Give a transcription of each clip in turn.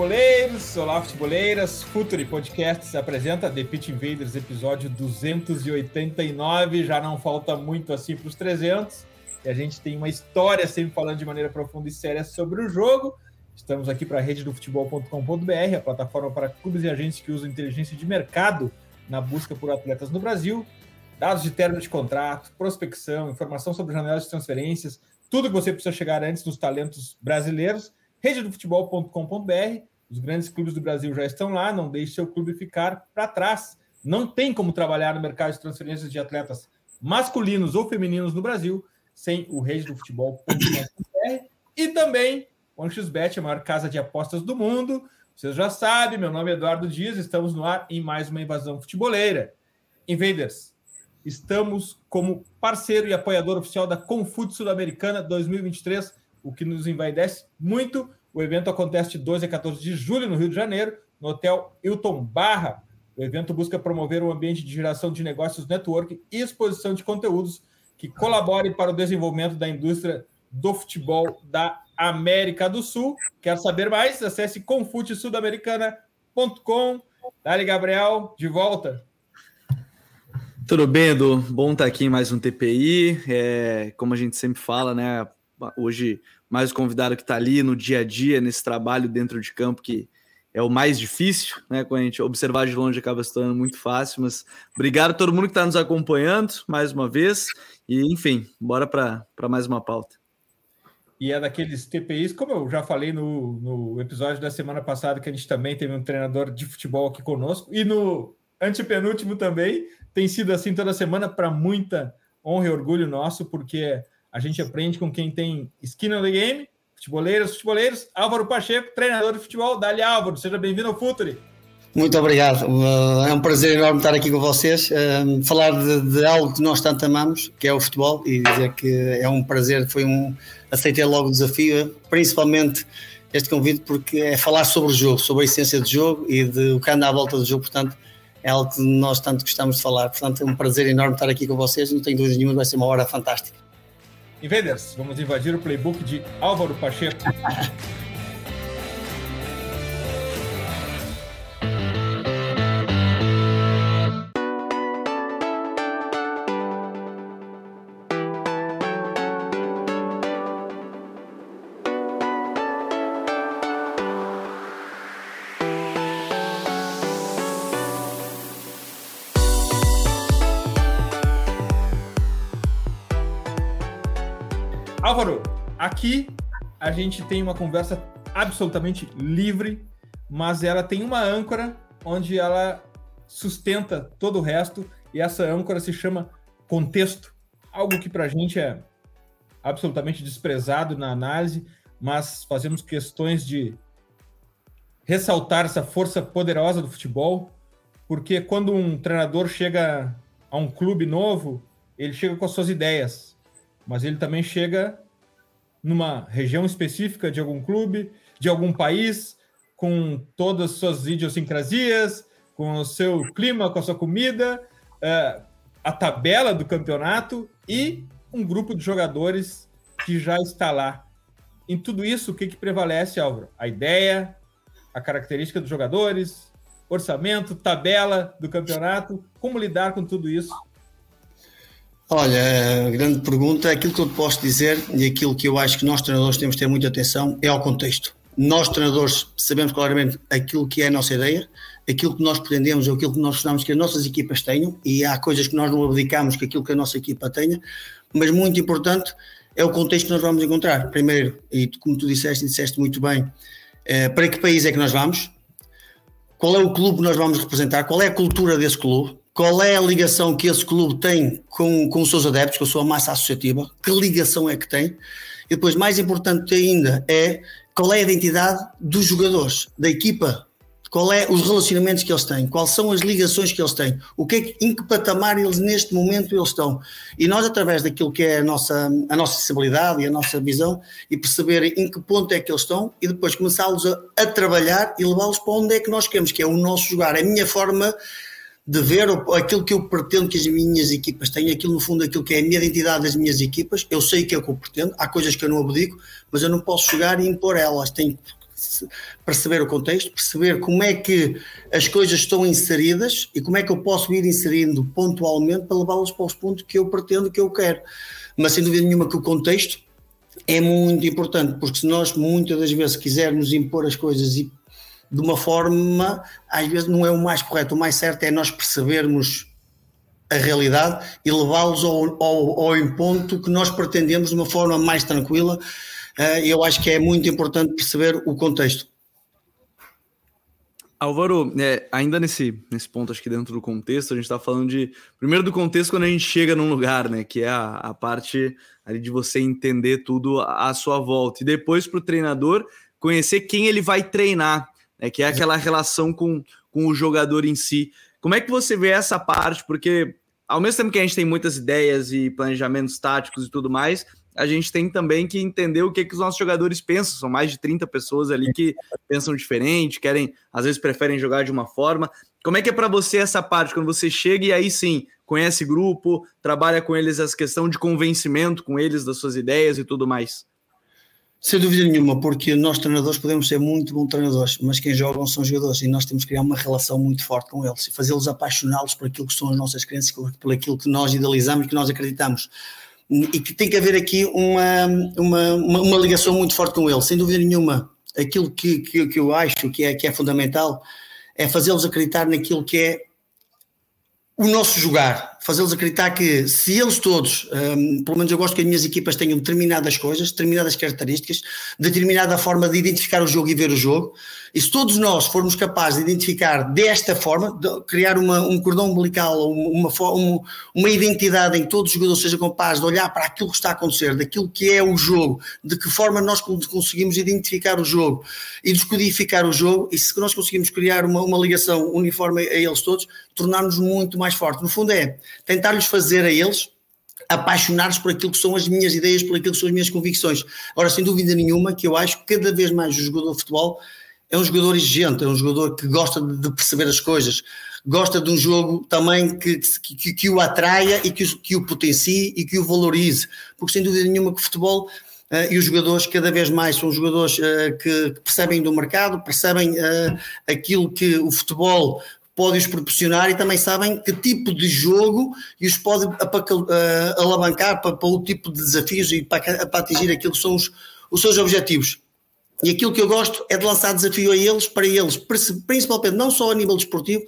Futeboleiros! Olá, futeboleiras! Futuri Podcasts apresenta The Pit Invaders, episódio 289. Já não falta muito assim para os 300. E a gente tem uma história sempre falando de maneira profunda e séria sobre o jogo. Estamos aqui para a rede do futebol.com.br, a plataforma para clubes e agentes que usam inteligência de mercado na busca por atletas no Brasil. Dados de término de contrato, prospecção, informação sobre janelas de transferências, tudo que você precisa chegar antes dos talentos brasileiros rededofutebol.com.br. Os grandes clubes do Brasil já estão lá, não deixe seu clube ficar para trás. Não tem como trabalhar no mercado de transferências de atletas masculinos ou femininos no Brasil sem o rededofutebol.com.br e também o AnxosBet, a maior casa de apostas do mundo. Vocês já sabem, meu nome é Eduardo Dias, estamos no ar em mais uma invasão futeboleira. Invaders, estamos como parceiro e apoiador oficial da Confute Sul-Americana 2023 o que nos envaidece muito. O evento acontece de 12 a 14 de julho no Rio de Janeiro, no Hotel Hilton Barra. O evento busca promover um ambiente de geração de negócios, network e exposição de conteúdos que colaborem para o desenvolvimento da indústria do futebol da América do Sul. Quer saber mais? Acesse confutesudamericana.com. Dali, Gabriel, de volta. Tudo bem, Edu? Bom estar aqui em mais um TPI. É, como a gente sempre fala, né? hoje mais o convidado que está ali no dia a dia, nesse trabalho dentro de campo, que é o mais difícil, né? Quando a gente observar de longe acaba se tornando muito fácil, mas obrigado a todo mundo que está nos acompanhando mais uma vez. E, enfim, bora para mais uma pauta. E é daqueles TPIs, como eu já falei no, no episódio da semana passada, que a gente também teve um treinador de futebol aqui conosco, e no antepenúltimo também, tem sido assim toda semana, para muita honra e orgulho nosso, porque a gente aprende com quem tem in the game, futeboleiros, futeboleiros. Álvaro Pacheco, treinador de futebol. Dali Álvaro, seja bem-vindo ao Futuri. Muito obrigado. Uh, é um prazer enorme estar aqui com vocês. Uh, falar de, de, algo que nós tanto amamos, que é o futebol, e dizer que é um prazer. Foi um. Aceitei logo o desafio, principalmente este convite, porque é falar sobre o jogo, sobre a essência do jogo e de o que anda à volta do jogo. Portanto, é algo que nós tanto gostamos de falar. Portanto, é um prazer enorme estar aqui com vocês. Não tenho dúvida nenhuma, vai ser uma hora fantástica. Invaders, vamos invadir o playbook de Álvaro Pacheco. aqui a gente tem uma conversa absolutamente livre, mas ela tem uma âncora onde ela sustenta todo o resto e essa âncora se chama contexto, algo que para a gente é absolutamente desprezado na análise, mas fazemos questões de ressaltar essa força poderosa do futebol, porque quando um treinador chega a um clube novo, ele chega com as suas ideias, mas ele também chega numa região específica de algum clube, de algum país, com todas as suas idiosincrasias, com o seu clima, com a sua comida, é, a tabela do campeonato e um grupo de jogadores que já está lá. Em tudo isso, o que, que prevalece, Álvaro? A ideia, a característica dos jogadores, orçamento, tabela do campeonato, como lidar com tudo isso Olha, a grande pergunta, é aquilo que eu posso dizer e aquilo que eu acho que nós treinadores temos que ter muita atenção é ao contexto. Nós treinadores sabemos claramente aquilo que é a nossa ideia, aquilo que nós pretendemos ou aquilo que nós gostamos que as nossas equipas tenham e há coisas que nós não abdicamos que aquilo que a nossa equipa tenha, mas muito importante é o contexto que nós vamos encontrar. Primeiro, e como tu disseste disseste muito bem, eh, para que país é que nós vamos? Qual é o clube que nós vamos representar? Qual é a cultura desse clube? Qual é a ligação que esse clube tem com, com os seus adeptos, com a sua massa associativa, que ligação é que tem, e depois, mais importante ainda, é qual é a identidade dos jogadores, da equipa, qual é os relacionamentos que eles têm, quais são as ligações que eles têm, o que é em que patamar eles neste momento eles estão. E nós, através daquilo que é a nossa, a nossa sensibilidade e a nossa visão, e perceber em que ponto é que eles estão, e depois começá-los a, a, trabalhar e levá-los para onde é que nós queremos, que é o nosso jogar, a minha forma de ver aquilo que eu pretendo que as minhas equipas tenham, aquilo no fundo, aquilo que é a minha identidade das minhas equipas, eu sei que é o que eu pretendo, há coisas que eu não abdico, mas eu não posso chegar e impor elas, tenho perceber o contexto, perceber como é que as coisas estão inseridas e como é que eu posso ir inserindo pontualmente para levá-las para os pontos que eu pretendo, que eu quero. Mas sem dúvida nenhuma que o contexto é muito importante, porque se nós muitas das vezes quisermos impor as coisas e de uma forma, às vezes não é o mais correto, o mais certo é nós percebermos a realidade e levá-los ao, ao, ao ponto que nós pretendemos de uma forma mais tranquila eh, eu acho que é muito importante perceber o contexto. Álvaro, é, ainda nesse, nesse ponto, acho que dentro do contexto, a gente está falando de. Primeiro do contexto quando a gente chega num lugar, né? Que é a, a parte ali de você entender tudo à sua volta. E depois para o treinador conhecer quem ele vai treinar, né? Que é aquela relação com, com o jogador em si. Como é que você vê essa parte? Porque ao mesmo tempo que a gente tem muitas ideias e planejamentos táticos e tudo mais, a gente tem também que entender o que, que os nossos jogadores pensam. São mais de 30 pessoas ali que pensam diferente, querem, às vezes preferem jogar de uma forma. Como é que é para você essa parte, quando você chega e aí sim conhece grupo, trabalha com eles essa questão de convencimento com eles das suas ideias e tudo mais? Sem dúvida nenhuma, porque nós treinadores podemos ser muito bons treinadores, mas quem jogam são jogadores e nós temos que criar uma relação muito forte com eles e fazê-los apaixoná-los por aquilo que são as nossas crenças, por aquilo que nós idealizamos que nós acreditamos e que tem que haver aqui uma, uma, uma, uma ligação muito forte com ele, sem dúvida nenhuma. Aquilo que, que, que eu acho que é, que é fundamental é fazê-los acreditar naquilo que é o nosso jogar, fazê-los acreditar que se eles todos, um, pelo menos eu gosto que as minhas equipas tenham determinadas coisas, determinadas características, determinada forma de identificar o jogo e ver o jogo, e se todos nós formos capazes de identificar desta forma, de criar uma, um cordão umbilical, uma, uma, uma identidade em que todos os jogadores sejam capazes de olhar para aquilo que está a acontecer, daquilo que é o jogo, de que forma nós conseguimos identificar o jogo e descodificar o jogo, e se nós conseguimos criar uma, uma ligação uniforme a eles todos, tornar-nos muito mais fortes. No fundo é tentar-lhes fazer a eles apaixonar-se por aquilo que são as minhas ideias, por aquilo que são as minhas convicções. Ora, sem dúvida nenhuma, que eu acho que cada vez mais o jogador de futebol é um jogador exigente, é um jogador que gosta de perceber as coisas, gosta de um jogo também que, que, que o atraia e que, que o potencie e que o valorize, porque sem dúvida nenhuma que o futebol uh, e os jogadores cada vez mais são jogadores uh, que, percebem do mercado, percebem uh, aquilo que o futebol pode-os proporcionar e também sabem que tipo de jogo os pode alavancar para, o tipo de desafios e para, para atingir aquilo que são os, os seus objetivos. E aquilo que eu gosto é de lançar desafio a eles, para eles, principalmente não só a nível desportivo,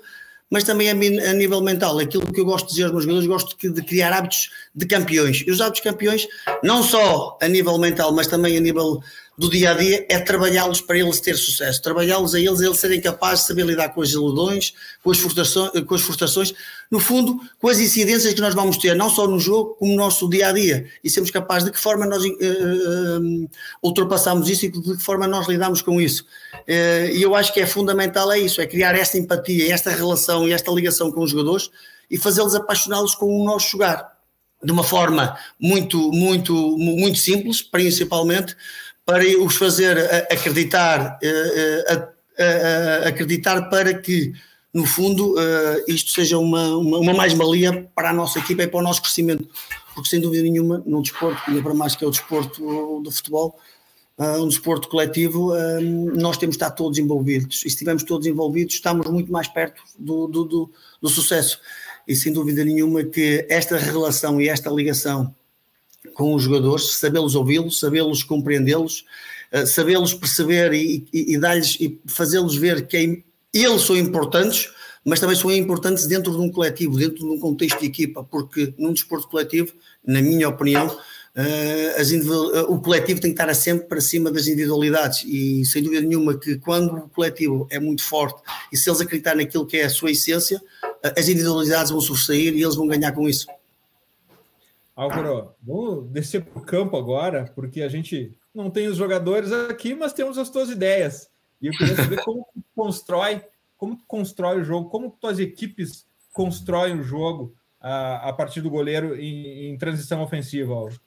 mas também a, nível mental. Aquilo que eu gosto de dizer aos meus jogadores, gosto de criar hábitos de campeões. E os hábitos de campeões, não só a nível mental, mas também a nível do dia a dia é trabalhá-los para eles ter sucesso, trabalhá-los a eles, eles serem capazes de saber lidar com as ilusões, com as, frustrações, com as frustrações, no fundo, com as incidências que nós vamos ter, não só no jogo, como no nosso dia a dia, e sermos capazes de que forma nós uh, ultrapassamos isso e de que forma nós lidamos com isso. Uh, e eu acho que é fundamental é isso, é criar esta empatia, esta relação e esta ligação com os jogadores e fazê-los apaixoná-los com o nosso jogar. De uma forma muito, muito, muito simples, principalmente, para os fazer acreditar, eh, eh, acreditar para que, no fundo, eh, isto seja uma, uma, uma mais-valia para a nossa equipa e para o nosso crescimento. Porque, sem dúvida nenhuma, no desporto, ainda para mais que é o desporto do futebol, um desporto coletivo, nós temos de estar todos envolvidos. E se estivermos todos envolvidos, estamos muito mais perto do, do, do, do sucesso. E sem dúvida nenhuma que esta relação e esta ligação com os jogadores, sabê-los ouvi-los, sabê-los compreendê-los, uh, sabê-los perceber e, e, e e fazê-los ver que é, eles são importantes, mas também são importantes dentro de um coletivo, dentro de um contexto de equipa, porque num desporto coletivo, na minha opinião, uh, o coletivo tem que estar sempre para cima das individualidades e sem dúvida nenhuma que quando o coletivo é muito forte e se eles acreditarem naquilo que é a sua essência, as individualidades vão sobressair e eles vão ganhar com isso. Álvaro, vamos descer para o campo agora, porque a gente não tem os jogadores aqui, mas temos as tuas ideias. E eu queria saber como tu constrói, como tu constrói o jogo, como tuas equipes constroem o jogo a, a partir do goleiro em, em transição ofensiva, Álvaro.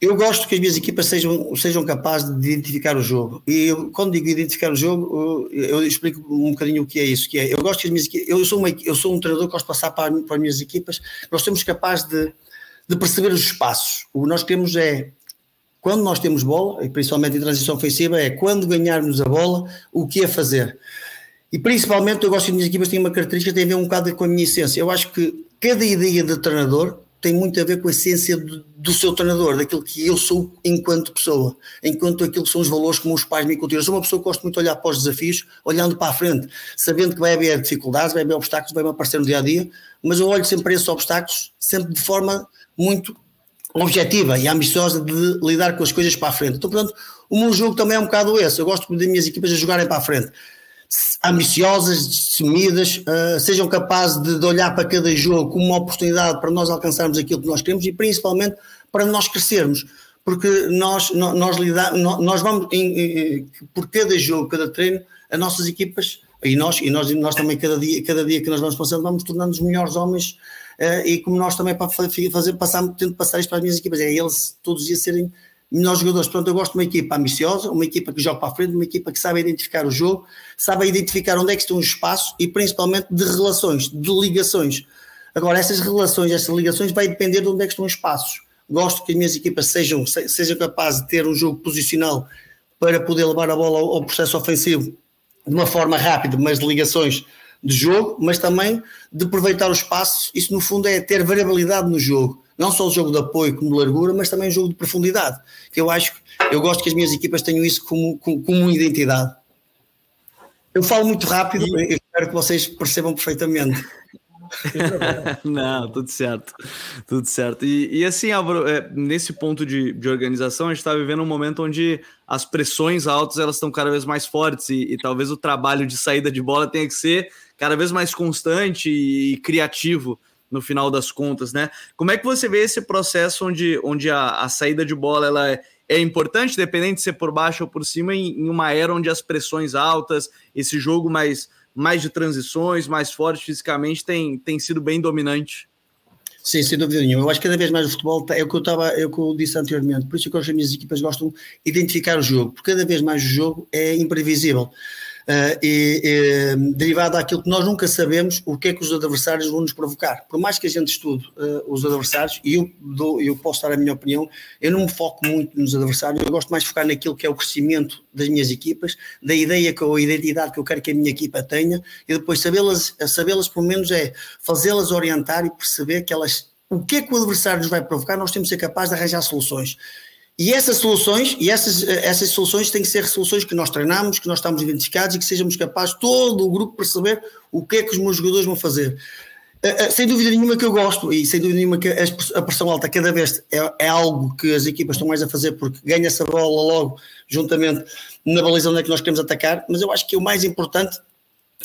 Eu gosto que as minhas equipas sejam, sejam capazes de identificar o jogo. E eu, quando digo identificar o jogo, eu, eu explico um bocadinho o que é isso. Que é, eu gosto que as minhas eu sou, uma, eu sou um treinador que gosto de passar para, para as minhas equipas. Nós somos capazes de, de perceber os espaços. O que nós queremos é, quando nós temos bola, e principalmente em transição ofensiva, é quando ganharmos a bola, o que é fazer. E principalmente eu gosto as minhas equipas têm uma característica que tem a ver um bocado com a minha essência. Eu acho que cada ideia de treinador tem muito a ver com a essência do, do, seu treinador, daquilo que eu sou enquanto pessoa, enquanto aquilo que são os valores que meus pais me inculcaram. Eu sou uma pessoa que gosto muito de olhar para os desafios, olhando para a frente, sabendo que vai haver dificuldades, vai haver obstáculos, vai-me aparecer no dia a dia, mas eu olho sempre para esses obstáculos, sempre de forma muito objetiva e ambiciosa de lidar com as coisas para a frente. Então, portanto, o meu jogo também é um bocado esse. Eu gosto das minhas equipas a jogarem para a frente ambiciosas, destemidas, uh, sejam capazes de, de, olhar para cada jogo como uma oportunidade para nós alcançarmos aquilo que nós queremos e principalmente para nós crescermos, porque nós, nós, lidar, nós vamos, em, em, por cada jogo, cada treino, as nossas equipas, e nós, e nós, nós também cada dia, cada dia que nós vamos passando, vamos tornando-nos melhores homens uh, e como nós também para fazer, passar, tento passar isto para as minhas equipas, é eles todos os dias serem melhores jogadores. Portanto, eu gosto de uma equipa ambiciosa, uma equipa que joga para a frente, uma equipa que sabe identificar o jogo, sabe identificar onde é que estão os espaços e principalmente de relações, de ligações. Agora, essas relações, essas ligações vai depender de onde é que estão os espaços. Gosto que as minhas equipas sejam, sejam capazes de ter um jogo posicional para poder levar a bola ao, ao processo ofensivo de uma forma rápida, mas de ligações de jogo, mas também de aproveitar o espaço. Isso, no fundo, é ter variabilidade no jogo não só o jogo de apoio como de largura, mas também o jogo de profundidade. Que eu acho, eu gosto que as minhas equipas tenham isso como, como, como identidade. Eu falo muito rápido, e... espero que vocês percebam perfeitamente. Não, tudo certo, tudo certo. E, e assim, Álvaro, é, nesse ponto de, de organização, a gente está vivendo um momento onde as pressões altas elas estão cada vez mais fortes e, e, talvez o trabalho de saída de bola tenha que ser cada vez mais constante e criativo no final das contas, né? Como é que você vê esse processo onde, onde a, a saída de bola ela é, é, importante, dependente de ser por baixo ou por cima, em, em, uma era onde as pressões altas, esse jogo mais, mais de transições, mais forte fisicamente, tem, tem sido bem dominante? Sim, sem dúvida nenhuma. Eu acho que cada vez mais o futebol é o que eu estava, é o que eu disse anteriormente. Por isso é que as minhas equipas gostam de identificar o jogo, porque cada vez mais o jogo é imprevisível. Uh, e, e, derivado daquilo que nós nunca sabemos o que é que os adversários vão nos provocar. Por mais que a gente estude uh, os adversários, e eu, dou, eu posso dar a minha opinião, eu não me foco muito nos adversários, eu gosto mais de focar naquilo que é o crescimento das minhas equipas, da ideia que, ou identidade que eu quero que a minha equipa tenha, e depois sabê-las, sabê-las pelo menos é fazê-las orientar e perceber que elas o que é que o adversário nos vai provocar, nós temos que ser capazes de arranjar soluções. E essas soluções, e essas, essas soluções têm que ser soluções que nós treinamos, que nós estamos identificados e que sejamos capazes, todo o grupo, perceber o que é que os meus jogadores vão fazer. Eh, eh, sem dúvida nenhuma que eu gosto, e sem dúvida nenhuma que a pressão alta cada vez é, é algo que as equipas estão mais a fazer, porque ganha-se a bola logo, juntamente na baliza onde é que nós queremos atacar, mas eu acho que o mais importante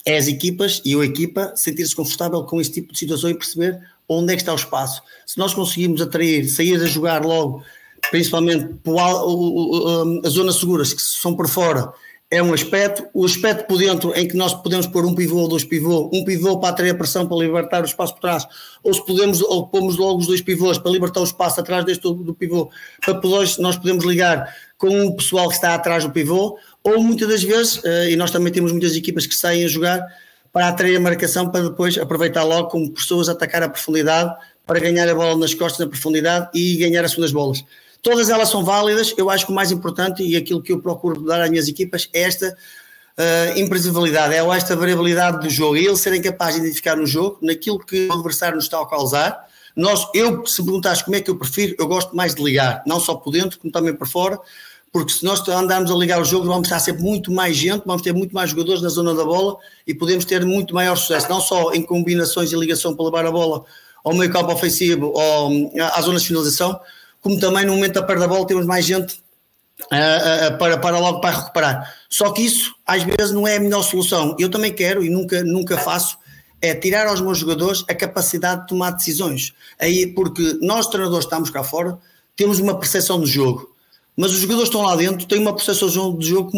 é as equipas e a equipa sentir-se confortável com este tipo de situação e perceber onde é que está o espaço. Se nós conseguimos atrair, sair a jogar logo principalmente as zonas seguras que são por fora, é um aspecto. O aspecto por dentro, em que nós podemos pôr um pivô ou dois pivôs, um pivô para atrair a pressão para libertar o espaço por trás, ou se podemos, ou pomos logo os dois pivôs para libertar o espaço atrás deste do pivô, para depois nós podemos ligar com o pessoal que está atrás do pivô, ou muitas das vezes, eh, e nós também temos muitas equipas que saem a jogar para atrair a marcação, para depois aproveitar logo como pessoas atacar a profundidade, para ganhar a bola nas costas na profundidade e ganhar as segundas bolas. Todas elas são válidas. Eu acho que o mais importante e aquilo que eu procuro dar às minhas equipas é esta uh, imprevisibilidade, é esta variabilidade do jogo. E eles serem capazes de identificar no jogo, naquilo que o adversário nos está a causar. Nós, eu, se me perguntares como é que eu prefiro, eu gosto mais de ligar, não só por dentro, como também por fora, porque se nós andarmos a ligar o jogo, vamos estar sempre muito mais gente, vamos ter muito mais jogadores na zona da bola e podemos ter muito maior sucesso, não só em combinações e ligação para levar a bola ao meio campo ofensivo ou à zona de finalização, como também no momento da perda da bola temos mais gente uh, uh, para, para logo para recuperar. Só que isso às vezes não é a melhor solução. Eu também quero e nunca, nunca faço é tirar aos meus jogadores a capacidade de tomar decisões. Aí, porque nós, treinadores, estamos cá fora, temos uma percepção do jogo, mas os jogadores estão lá dentro têm uma percepção do jogo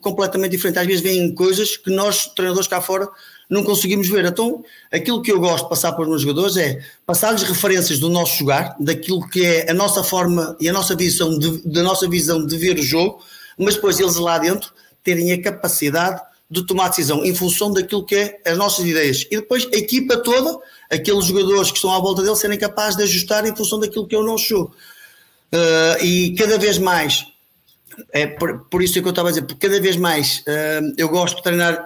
completamente diferente. Às vezes veem coisas que nós, treinadores cá fora, não conseguimos ver. Então, aquilo que eu gosto de passar para os meus jogadores é passar-lhes referências do nosso jogar, daquilo que é a nossa forma e a nossa visão de, da nossa visão de ver o jogo, mas depois eles lá dentro terem a capacidade de tomar decisão em função daquilo que é as nossas ideias. E depois a equipa toda, aqueles jogadores que estão à volta dele, serem capazes de ajustar em função daquilo que é o nosso jogo. Uh, e cada vez mais, é por, por, isso é que eu estava a dizer, porque cada vez mais uh, eu gosto de treinar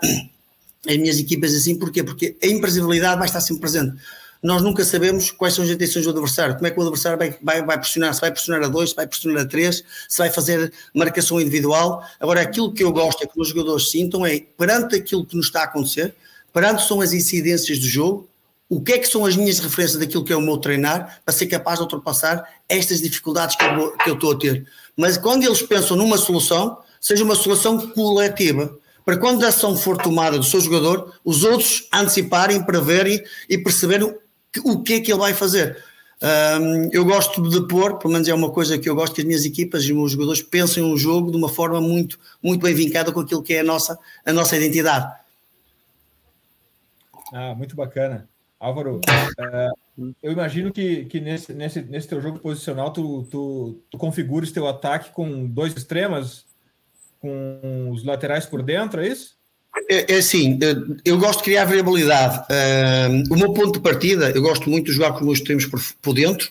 as minhas equipas assim, porquê? Porque a imprevisibilidade vai estar sempre presente. Nós nunca sabemos quais são as intenções do adversário, como é que o adversário vai, vai, vai pressionar, se vai pressionar a dois, se vai pressionar a três, se vai fazer marcação individual. Agora, aquilo que eu gosto é que os jogadores sintam é, perante aquilo que nos está a acontecer, perante são as incidências do jogo, o que é que são as minhas referências daquilo que é o meu treinar para ser capaz de ultrapassar estas dificuldades que eu, que eu estou a ter. Mas quando eles pensam numa solução, seja uma solução coletiva, para quando a ação for tomada do seu jogador, os outros anteciparem, preverem e perceberem o que é que ele vai fazer. Um, eu gosto de pôr, pelo menos é uma coisa que eu gosto, que as minhas equipas e os meus jogadores pensem um jogo de uma forma muito, muito bem vincada com aquilo que é a nossa, a nossa identidade. Ah, muito bacana. Álvaro, uh, eu imagino que, que nesse, nesse, nesse teu jogo posicional tu, tu, tu configures teu ataque com dois extremos, com os laterais por dentro, é isso? É, é assim, eu gosto de criar variabilidade. O meu ponto de partida, eu gosto muito de jogar com os meus extremos por, por dentro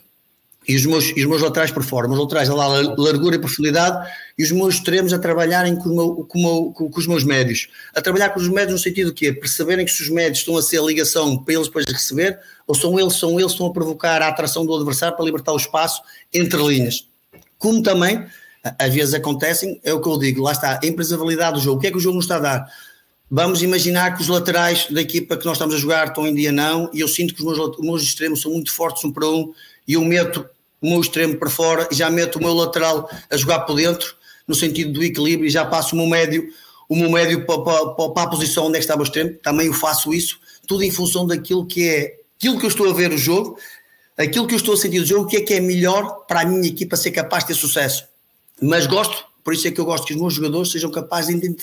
e os, meus, e os meus laterais por fora. Os meus laterais a lá largura e profundidade e os meus extremos a trabalharem com, com, com, com, os meus médios. A trabalhar com os médios no sentido que é perceberem que se os médios estão a ser a ligação para eles depois receber ou são eles, são eles estão a provocar a atração do adversário para libertar o espaço entre linhas. Como também às vezes acontecem, é o que eu digo, lá está, a imprevisibilidade do jogo. O que é que o jogo nos está a dar? Vamos imaginar que os laterais da equipa que nós estamos a jogar estão em dia não, e eu sinto que os meus, os meus extremos são muito fortes um para um, e eu meto o meu extremo para fora e já meto o meu lateral a jogar por dentro, no sentido do equilíbrio, e já passo o meu médio, o meu médio para, para, para a posição onde é que estava o extremo, também eu faço isso, tudo em função daquilo que é aquilo que eu estou a ver o jogo, aquilo que eu estou a sentir o jogo, o que é que é melhor para a minha equipa ser capaz de ter sucesso. Mas gosto, por isso é que eu gosto que os meus jogadores sejam capazes de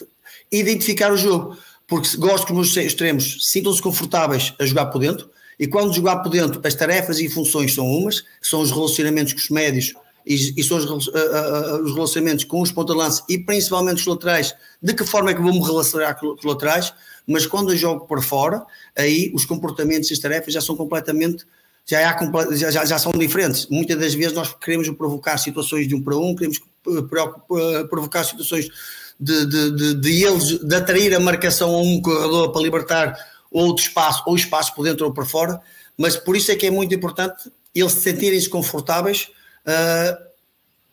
identificar o jogo, porque gosto que os meus extremos sintam-se confortáveis a jogar por dentro, e quando jogar por dentro, as tarefas e funções são umas, são os relacionamentos com os médios e, e são os, uh, uh, os, relacionamentos com os ponta-lança e principalmente os laterais, de que forma é que vou me relacionar com os laterais, mas quando eu jogo por fora, aí os comportamentos e as tarefas já são completamente já, há, já, já, são diferentes. Muitas das vezes nós queremos provocar situações de um para um, queremos provocar situações de, de, de, de, eles, de atrair a marcação a um corredor para libertar outro espaço, ou espaço por dentro ou por fora, mas por isso é que é muito importante eles sentirem-se confortáveis uh,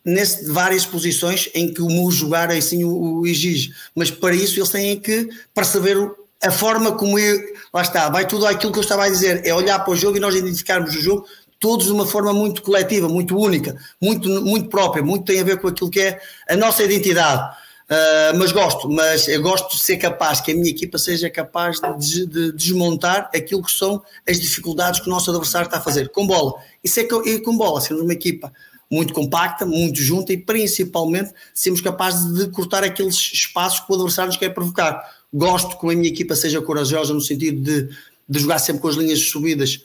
nesse, várias posições em que o meu jogar assim o, o exige, mas para isso eles têm que perceber a forma como eu, lá está, vai tudo aquilo que eu estava a dizer, é olhar para o jogo e nós identificarmos o jogo todos de uma forma muito coletiva, muito única, muito, muito própria, muito tem a ver com aquilo que é a nossa identidade. Uh, mas gosto, mas eu gosto de ser capaz, que a minha equipa seja capaz de, de, desmontar aquilo que são as dificuldades que o nosso adversário está a fazer com bola. Isso é que, com bola, sermos uma equipa muito compacta, muito junta e principalmente sermos capazes de cortar aqueles espaços que o adversário nos quer provocar. Gosto que a minha equipa seja corajosa no sentido de, de jogar sempre com as linhas subidas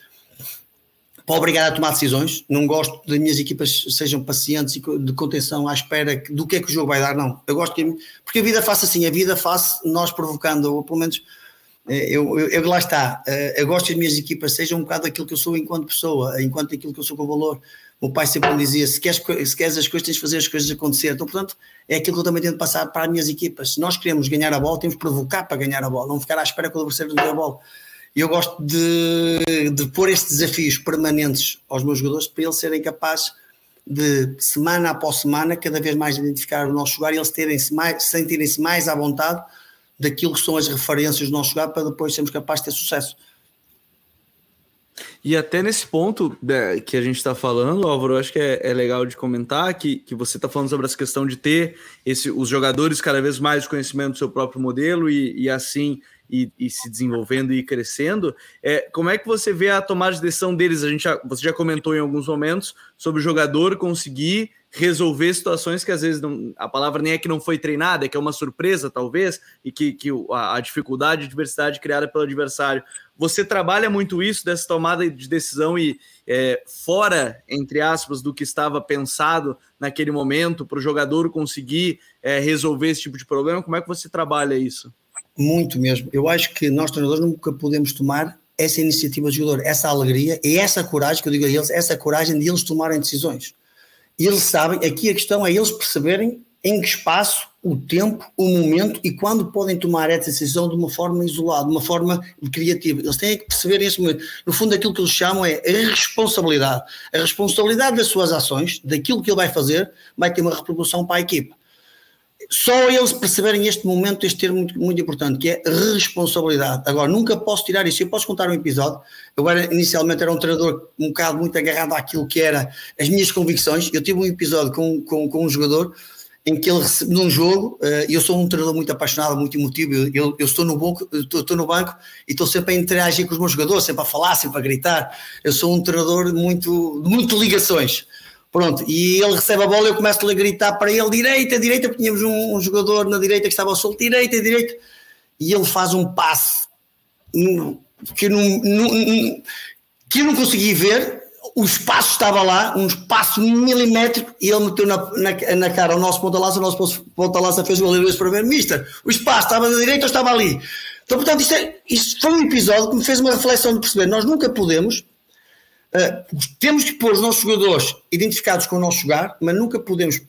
para obrigar a tomar decisões. Não gosto das minhas equipas sejam pacientes e de contenção à espera do que é que o jogo vai dar, não. Eu gosto que. Porque a vida faz assim, a vida faz nós provocando, ou pelo menos. Eh, eu, eu, eu, lá está, eh, eu gosto que as minhas equipas sejam um bocado aquilo que eu sou enquanto pessoa, enquanto aquilo que eu sou com valor. O pai sempre me dizia: se queres, se queres as coisas, tens de fazer as coisas acontecer. Então, portanto, é aquilo que eu também tento passar para as minhas equipas. Se nós queremos ganhar a bola, temos de provocar para ganhar a bola, não ficar à espera que o adversário nos dê a bola eu gosto de, de pôr estes desafios permanentes aos meus jogadores para eles serem capazes de, semana após semana, cada vez mais identificar o nosso jogar e eles terem-se mais, sentirem-se mais à vontade daquilo que são as referências do nosso jogar para depois sermos capazes de ter sucesso. E até nesse ponto né, que a gente está falando, Álvaro, acho que é, é, legal de comentar que, que você está falando sobre essa questão de ter esse, os jogadores cada vez mais conhecimento do seu próprio modelo e, e assim e, e, se desenvolvendo e crescendo. É, como é que você vê a tomada de decisão deles? A gente já, você já comentou em alguns momentos sobre o jogador conseguir resolver situações que às vezes não, a palavra nem é que não foi treinada, é que é uma surpresa, talvez, e que, que a, a dificuldade, a diversidade criada pelo adversário. Você trabalha muito isso, dessa tomada de decisão e é, fora, entre aspas, do que estava pensado naquele momento, para o jogador conseguir é, resolver esse tipo de problema? Como é que você trabalha isso? Muito mesmo. Eu acho que nós, treinadores, nunca podemos tomar essa iniciativa do jogador, essa alegria e essa coragem, que eu digo a eles, essa coragem de eles tomarem decisões eles sabem, aqui a questão é eles perceberem em que espaço, o tempo, o momento e quando podem tomar essa decisão de uma forma isolada, de uma forma criativa. Eles têm que perceber esse momento. No fundo, aquilo que eles chamam é a responsabilidade. A responsabilidade das suas ações, daquilo que ele vai fazer, vai ter uma repercussão para a equipa só eles perceberem este momento, este termo muito, muito importante, que é responsabilidade. Agora, nunca posso tirar isso. Eu posso contar um episódio. Eu era, inicialmente era um treinador um bocado muito agarrado àquilo que era as minhas convicções. Eu tive um episódio com, com, com um jogador em que ele recebe num jogo, uh, eu sou um treinador muito apaixonado, muito emotivo, eu, eu estou, no banco, estou, estou, no banco e estou sempre a interagir com os meus jogadores, sempre a falar, sempre a gritar. Eu sou um treinador muito, muito ligações. Pronto, e ele recebe a bola eu começo a gritar para ele, direita, direita, porque tínhamos um, um, jogador na direita que estava ao direita, direita, e ele faz um passe que eu não, que eu não consegui ver, o espaço estava lá, um espaço milimétrico, e ele meteu na, na, na cara o nosso ponta-lança, o nosso ponta-lança fez o goleiro para ver, mister, o espaço estava na direita ou estava ali? Então, portanto, isto, é, isto foi um episódio que me fez uma reflexão de perceber, nós nunca podemos Uh, temos que pôr os nossos jogadores identificados com o nosso jogar, mas nunca podemos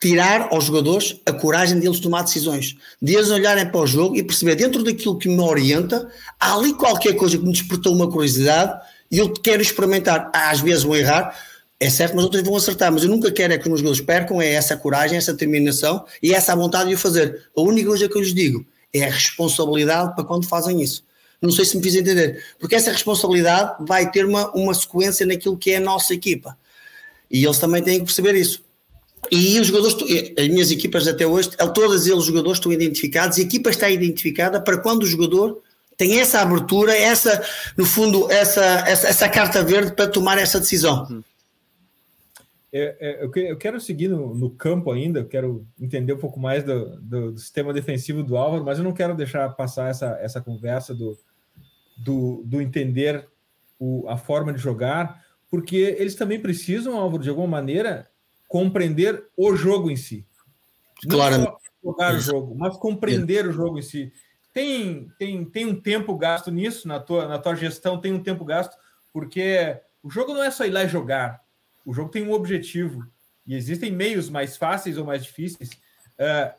tirar aos jogadores a coragem de eles tomar decisões, de eles olharem para o jogo e perceber dentro daquilo que me orienta, há ali qualquer coisa que me despertou uma curiosidade e eu quero experimentar. Às vezes vou errar, é certo, mas outras vão acertar. Mas eu nunca quero é que os meus jogadores percam, é essa coragem, essa determinação e essa vontade de o fazer. A única coisa que eu lhes digo é a responsabilidade para quando fazem isso. Não sei se me fiz entender. Porque essa responsabilidade vai ter uma, uma sequência naquilo que é a nossa equipa. E eles também têm que perceber isso. E os jogadores, as minhas equipas até hoje, todos eles os jogadores estão identificados e a equipa está identificada para quando o jogador tem essa abertura, essa, no fundo, essa, essa, essa carta verde para tomar essa decisão. Uhum. É, é, eu quero seguir no, no, campo ainda, eu quero entender um pouco mais do, do, do, sistema defensivo do Álvaro, mas eu não quero deixar passar essa, essa conversa do, do, do entender o, a forma de jogar, porque eles também precisam, Álvaro, de alguma maneira, compreender o jogo em si. Claro. Não só jogar o jogo, mas compreender o jogo em si. Tem, tem, tem um tempo gasto nisso, na tua, na tua gestão, tem um tempo gasto, porque o jogo não é só ir lá e jogar. O jogo tem um objetivo. E existem meios mais fáceis ou mais difíceis. Uh,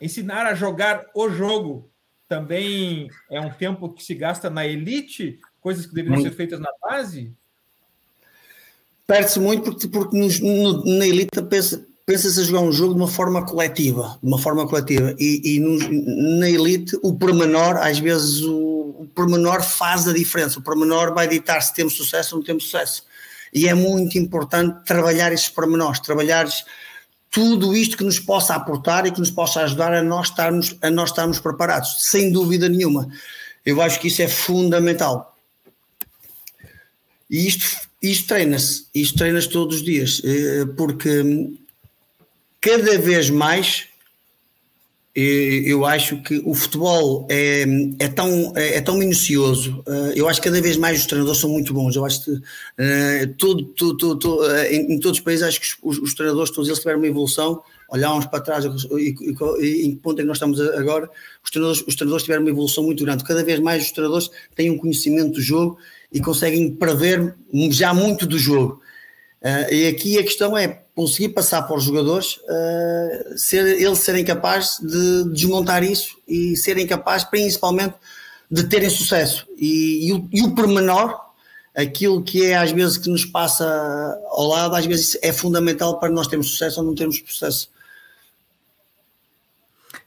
ensinar a jogar o jogo também é um tempo que se gasta na elite, coisas que deveriam muito. ser feitas na base? Perde-se muito porque, porque no, na elite pensa, pensa-se a jogar um jogo de uma forma coletiva, de uma forma coletiva, e, e na elite o pormenor, às vezes o, o pormenor faz a diferença, o pormenor vai ditar se temos sucesso ou não temos sucesso, e é muito importante trabalhar esses pormenores, trabalhar tudo isto que nos possa aportar e que nos possa ajudar a nós estarmos, a nós estarmos preparados, sem dúvida nenhuma. Eu acho que isso é fundamental. E isto, isto treina-se, isto treina-se todos os dias, eh, porque cada vez mais eu acho que o futebol é, é, tão, é, é, tão minucioso. Eh, eu acho que cada vez mais os treinadores são muito bons. Eu acho que todo, todo, em, em, todos os países, acho que os, os, treinadores, todos eles tiveram uma evolução. Olhávamos para trás e, e, e, em que ponto é que nós estamos agora, os treinadores, os treinadores tiveram uma evolução muito grande. Cada vez mais os treinadores têm um conhecimento do jogo e conseguem prever já muito do jogo. E aqui a questão é conseguir passar para os jogadores, uh, ser, eles serem capazes de desmontar isso e serem capazes, principalmente, de terem sucesso. E, e, o, e o pormenor, aquilo que é às vezes que nos passa ao lado, às vezes é fundamental para nós termos sucesso ou não termos sucesso.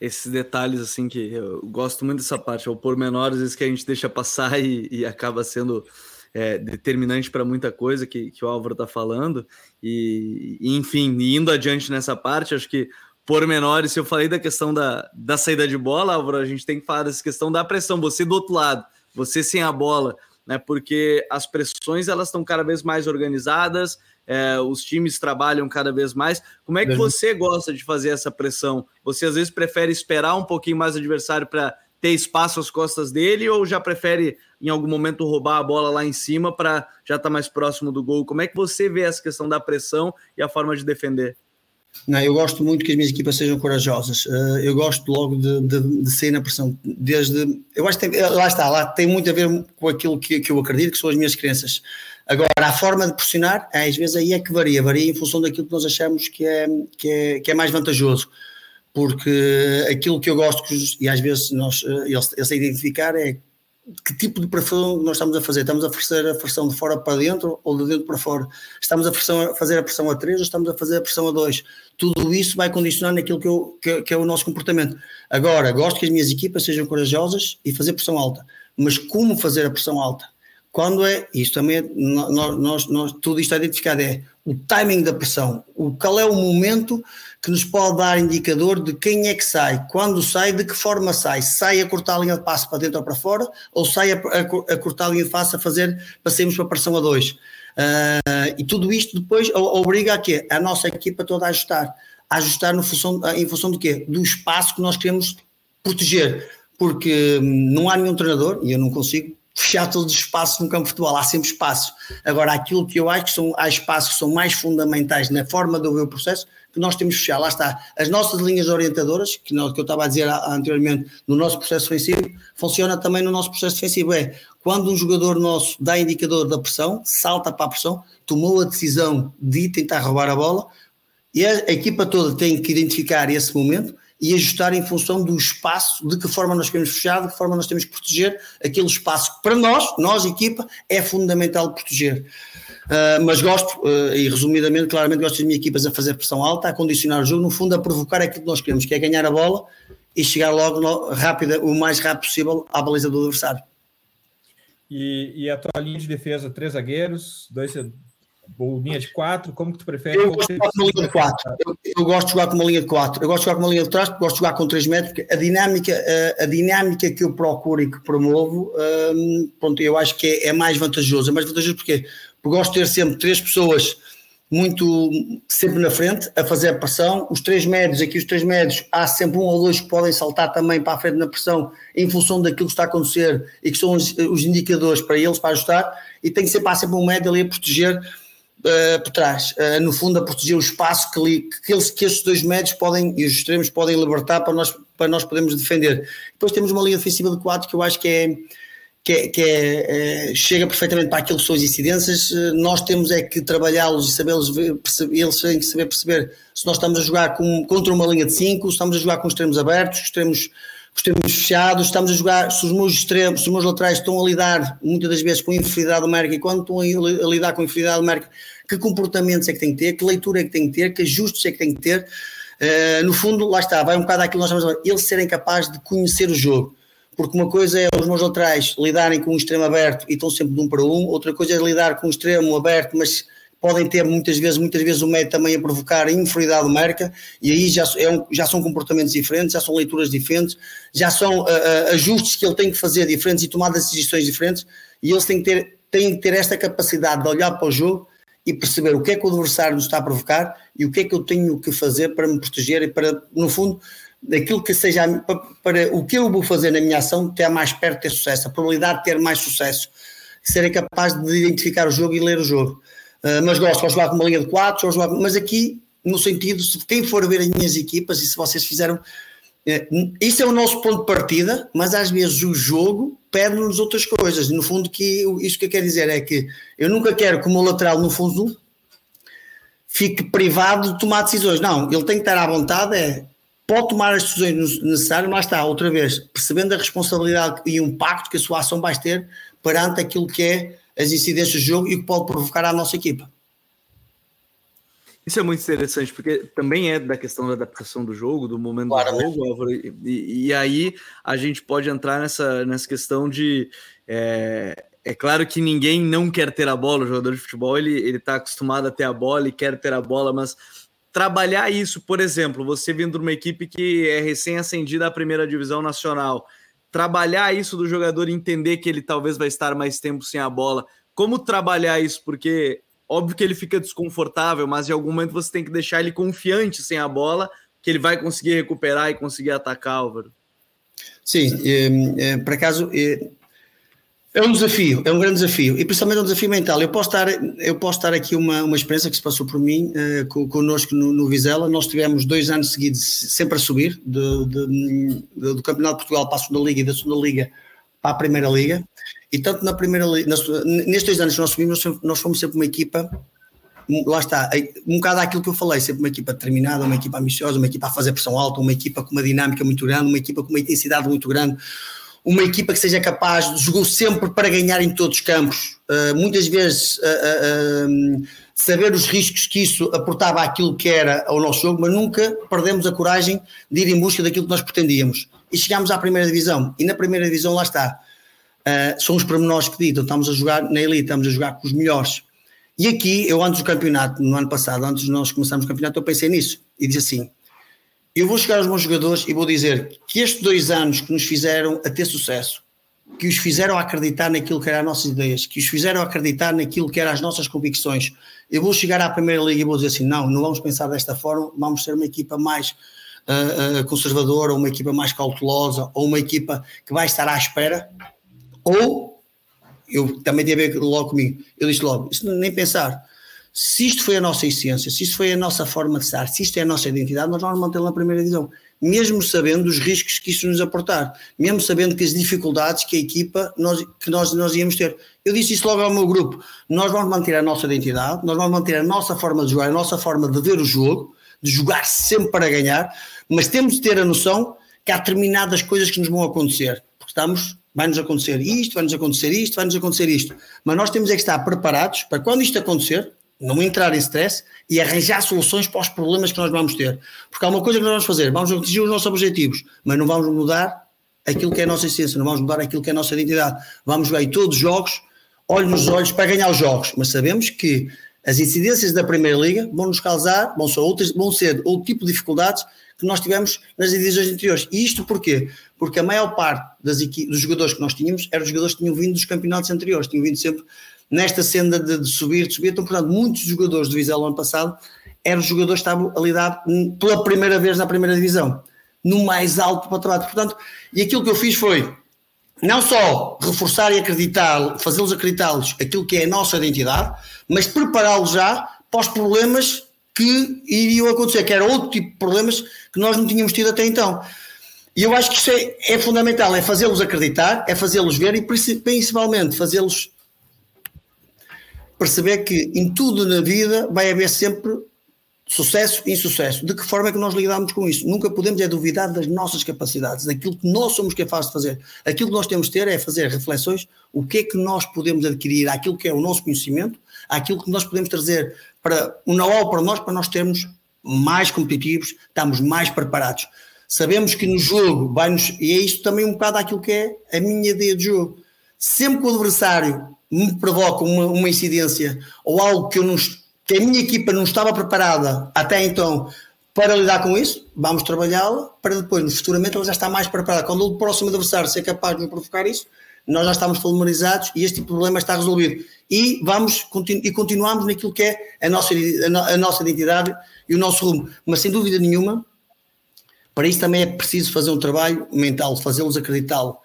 Esses detalhes, assim, que eu gosto muito dessa parte, é o pormenor, às vezes que a gente deixa passar e, e acaba sendo é, determinante para muita coisa que, que o Álvaro está falando. E, enfim, indo adiante nessa parte, acho que pormenores. Se eu falei da questão da, da saída de bola, Álvaro, a gente tem que falar dessa questão da pressão. Você do outro lado, você sem a bola, né? Porque as pressões elas estão cada vez mais organizadas, é, os times trabalham cada vez mais. Como é que você gosta de fazer essa pressão? Você às vezes prefere esperar um pouquinho mais o adversário para ter espaço às costas dele ou já prefere em algum momento roubar a bola lá em cima para já estar tá mais próximo do gol? Como é que você vê essa questão da pressão e a forma de defender? Não, eu gosto muito que as minhas equipas sejam corajosas. Uh, eu gosto logo de, de, de, sair na pressão. Desde, eu acho que tem, lá está, lá tem muito a ver com aquilo que, que eu acredito, que são as minhas crenças. Agora, a forma de pressionar, às vezes aí é que varia, varia em função daquilo que nós achamos que é, que é, que é mais vantajoso. Porque aquilo que eu gosto, e às vezes nós, eh, eles, eles identificar, é que tipo de pressão nós estamos a fazer? Estamos a fazer a pressão de fora para dentro ou de dentro para fora? Estamos a, pressão, a fazer a pressão a 3 ou estamos a fazer a pressão a 2? Tudo isso vai condicionar naquilo que, eu, que, que, é o nosso comportamento. Agora, gosto que as minhas equipas sejam corajosas e fazer pressão alta. Mas como fazer a pressão alta? Quando é, isto também, é, nós, nós, nós, tudo isto é identificado, é o timing da pressão, o, qual é o momento que nos pode dar indicador de quem é que sai, quando sai, de que forma sai, sai a cortar a linha de passo para dentro ou para fora, ou sai a, a, a cortar a linha de passo a fazer, passemos para a pressão a dois. Uh, e tudo isto depois obriga a quê? A nossa equipa toda a ajustar. A ajustar no função, em função do quê? Do espaço que nós queremos proteger. Porque hum, não há nenhum treinador, e eu não consigo, fechar todos os espaços no campo de futebol, há sempre espaço. Agora, aquilo que eu acho que são, há espaços que são mais fundamentais na forma de ver o processo, que nós temos que fechar. Lá está. As nossas linhas orientadoras, que, nós, que eu estava a dizer anteriormente, no nosso processo defensivo, funciona também no nosso processo defensivo. É quando um jogador nosso dá indicador da pressão, salta para a pressão, tomou a decisão de tentar roubar a bola, e a, equipa toda tem que identificar esse momento e ajustar em função do espaço, de que forma nós queremos fechar, de que forma nós temos que proteger aquele espaço que para nós, nós equipa, é fundamental proteger. Uh, mas gosto, uh, e resumidamente, claramente gosto das minhas equipas a fazer pressão alta, a condicionar o jogo, no fundo a provocar aquilo que nós queremos, que é ganhar a bola e chegar logo no, rápida, o mais rápido possível à baliza do adversário. E, e a tua linha de defesa, três zagueiros, dois, ou linha de 4? Como que tu prefere? Eu gosto de jogar com uma linha de 4. Eu, eu, gosto de jogar com uma linha de 4. Eu gosto de jogar com uma linha de trás porque gosto de jogar com 3 metros, porque a dinâmica, a, a, dinâmica que eu procuro e que promovo, hum, pronto, eu acho que é, é, mais vantajoso. É mais vantajoso porque, porque gosto de ter sempre três pessoas muito sempre na frente a fazer a pressão. Os três médios, aqui os três médios, há sempre um ou dois que podem saltar também para a frente na pressão em função daquilo que está a acontecer e que são os, os indicadores para eles para ajustar. E tem sempre, há sempre um médio ali a proteger uh, por trás, uh, no fundo a proteger o espaço que, li, que, eles, que esses dois médios podem e os extremos podem libertar para nós, para nós podermos defender. Depois temos uma linha defensiva de 4 que eu acho que é que, que é, é, chega perfeitamente para aquilo que são as incidências, nós temos é que trabalhá-los e perceber, eles têm que saber perceber se nós estamos a jogar com, contra uma linha de 5, se estamos a jogar com extremos abertos, extremos extremos fechados, estamos a jogar, se os meus extremos, se os meus laterais estão a lidar muitas das vezes com inferioridade numérica e quando estão a lidar com inferioridade numérica, que comportamentos é que tem que ter, que leitura é que tem que ter, que ajustes é que tem que ter. Uh, no fundo, lá está, vai um bocado àquilo que nós estamos a eles serem capazes de conhecer o jogo. Porque uma coisa é os meus laterais lidarem com um extremo aberto e estão sempre de um para um, outra coisa é lidar com um extremo aberto, mas podem ter muitas vezes, muitas vezes o médio também a provocar inferioridade numérica e aí já, é um, já são comportamentos diferentes, já são leituras diferentes, já são uh, uh, ajustes que ele tem que fazer diferentes e tomadas de decisões diferentes e eles têm que, ter, têm que ter esta capacidade de olhar para o jogo e perceber o que é que o adversário nos está a provocar e o que é que eu tenho que fazer para me proteger e para, no fundo, daquilo que seja para, para o que eu vou fazer na minha ação ter mais perto de ter sucesso, a probabilidade de ter mais sucesso, serem capaz de identificar o jogo e ler o jogo. Uh, mas gosto, de jogar com uma linha de 4, jogar, mas aqui, no sentido, se quem for ver as minhas equipas e se vocês fizeram, é, isso é o nosso ponto de partida, mas às vezes o jogo pede-nos outras coisas. No fundo, que isso que eu quero dizer é que eu nunca quero que o meu lateral, no fundo, fique privado de tomar decisões. Não, ele tem que estar à vontade, é, pode tomar as decisões necessárias, mas está, outra vez, percebendo a responsabilidade e o impacto que a sua ação vai ter perante aquilo que é as incidências do jogo e o que pode provocar à nossa equipa. Isso é muito interessante, porque também é da questão da adaptação do jogo, do momento claro, do jogo, Álvaro, e, e, aí a gente pode entrar nessa, nessa questão de. É, é claro que ninguém não quer ter a bola, o jogador de futebol ele está acostumado a ter a bola e quer ter a bola, mas trabalhar isso, por exemplo, você vindo de uma equipe que é recém-ascendida à primeira divisão nacional, trabalhar isso do jogador entender que ele talvez vai estar mais tempo sem a bola. Como trabalhar isso? Porque óbvio que ele fica desconfortável, mas em algum momento você tem que deixar ele confiante sem a bola, que ele vai conseguir recuperar e conseguir atacar, Álvaro. Sim, é, é, por acaso é, é um desafio, é um grande desafio, e principalmente um desafio mental. Eu posso dar, eu posso dar aqui uma, uma experiência que se passou por mim, uh, connosco no, no Vizela. Nós tivemos dois anos seguidos sempre a subir, do, do, do Campeonato de Portugal para a Segunda Liga e da Segunda Liga para a Primeira Liga. E tanto na Primeira Liga, nestes dois anos que nós subimos, nós fomos sempre uma equipa lá está, um bocado aquilo que eu falei, sempre uma equipa determinada, uma equipa ambiciosa, uma equipa a fazer pressão alta, uma equipa com uma dinâmica muito grande, uma equipa com uma intensidade muito grande, uma equipa que seja capaz, jogou sempre para ganhar em todos os campos, uh, muitas vezes uh, uh, saber os riscos que isso aportava àquilo que era o nosso jogo, mas nunca perdemos a coragem de ir em busca daquilo que nós pretendíamos. E chegámos à primeira divisão, e na primeira divisão lá está. são os pormenores que ditam, estamos a jogar na elite, estamos a jogar com os melhores. E aqui, eu antes do campeonato, no ano passado, antes de nós começarmos o campeonato, eu pensei nisso e disse assim: eu vou chegar aos meus jogadores e vou dizer que estes dois anos que nos fizeram a ter sucesso, que os fizeram acreditar naquilo que eram as nossas ideias, que os fizeram acreditar naquilo que eram as nossas convicções, eu vou chegar à Primeira Liga e vou dizer assim: não, não vamos pensar desta forma, vamos ser uma equipa mais uh, conservadora, uma equipa mais cautelosa, ou uma equipa que vai estar à espera, ou eu também tinha a ver logo comigo, eu disse logo: isso nem pensar se isto foi a nossa essência, se isto foi a nossa forma de estar, se isto é a nossa identidade, nós vamos mantê-la na primeira divisão. Mesmo sabendo os riscos que isso nos aportar, mesmo sabendo que as dificuldades que a equipa, nós, que nós, nós íamos ter. Eu disse isso logo ao meu grupo: nós vamos manter a nossa identidade, nós vamos manter a nossa forma de jogar, a nossa forma de ver o jogo, de jogar sempre para ganhar, mas temos de ter a noção que há determinadas coisas que nos vão acontecer, porque estamos vai-nos acontecer isto, vai-nos acontecer isto, vai-nos acontecer isto. Mas nós temos é que estar preparados para quando isto acontecer, não entrar em stress e arranjar soluções para os problemas que nós vamos ter. Porque há uma coisa que nós vamos fazer, vamos atingir os nossos objetivos, mas não vamos mudar aquilo que é a nossa essência, não vamos mudar aquilo que é a nossa identidade. Vamos jogar todos os jogos, olhos nos olhos para ganhar os jogos, mas sabemos que as incidências da Primeira Liga vão nos causar, vão ser outras, vão ser outro tipo de dificuldades que nós tivemos nas divisões anteriores. E isto porquê? Porque a maior parte das dos jogadores que nós tínhamos eram jogadores que tinham vindo dos campeonatos anteriores, tinham vindo sempre nesta senda de, de, subir, de subir. Então, portanto, muitos jogadores do Vizela ano passado eram jogadores que estavam a lidar pela primeira vez na primeira divisão, no mais alto patamar. Portanto, e aquilo que eu fiz foi não só reforçar e acreditar, fazê-los acreditá-los aquilo que é a nossa identidade, mas prepará-los já para os problemas que iriam acontecer, que era outro tipo de problemas que nós não tínhamos tido até então. E eu acho que isso é, é fundamental, é fazê-los acreditar, é fazê-los ver e principalmente fazê-los perceber que em tudo na vida vai haver sempre sucesso e insucesso. De que forma é que nós lidamos com isso? Nunca podemos é duvidar das nossas capacidades, daquilo que nós somos capazes de fazer. Aquilo que nós temos de ter é fazer reflexões, o que é que nós podemos adquirir, aquilo que é o nosso conhecimento, aquilo que nós podemos trazer para o know-how para nós, para nós termos mais competitivos, estamos mais preparados. Sabemos que no jogo vai-nos, e é isto também um bocado aquilo que é a minha ideia de jogo. Sempre que o adversário me provoca uma, uma incidência ou algo que, eu não, que a minha equipa não estava preparada até então para lidar com isso, vamos trabalhá-la para depois, futuramente, ela já está mais preparada. Quando o próximo adversário ser capaz de provocar isso, nós já estamos familiarizados e este tipo problema está resolvido. E vamos e continuamos naquilo que é a nossa, a nossa identidade e o nosso rumo. Mas sem dúvida nenhuma, para isso também é preciso fazer um trabalho mental, fazê-los acreditá-lo,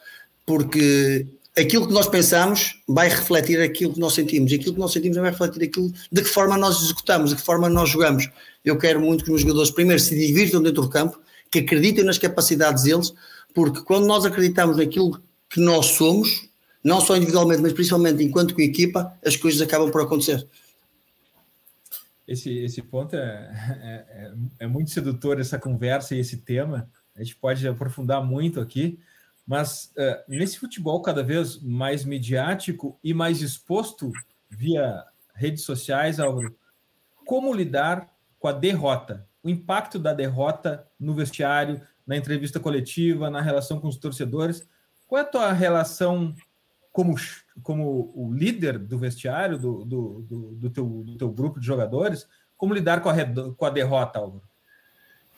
porque aquilo que nós pensamos vai refletir aquilo que nós sentimos, e aquilo que nós sentimos vai refletir aquilo de que forma nós executamos, de que forma nós jogamos. Eu quero muito que os meus jogadores primeiro se divirtam dentro do campo, que acreditem nas capacidades deles, porque quando nós acreditamos naquilo que nós somos, não só individualmente, mas principalmente enquanto equipa, as coisas acabam por acontecer. Esse, esse ponto é, é, é, é muito sedutor, essa conversa e esse tema. A gente pode aprofundar muito aqui. Mas uh, nesse futebol cada vez mais midiático e mais exposto via redes sociais, Álvaro, como lidar com a derrota? O impacto da derrota no vestiário, na entrevista coletiva, na relação com os torcedores. Qual é a tua relação como, como o líder do vestiário, do, do, do, do, teu, do teu grupo de jogadores, como lidar com a, com a derrota, Álvaro?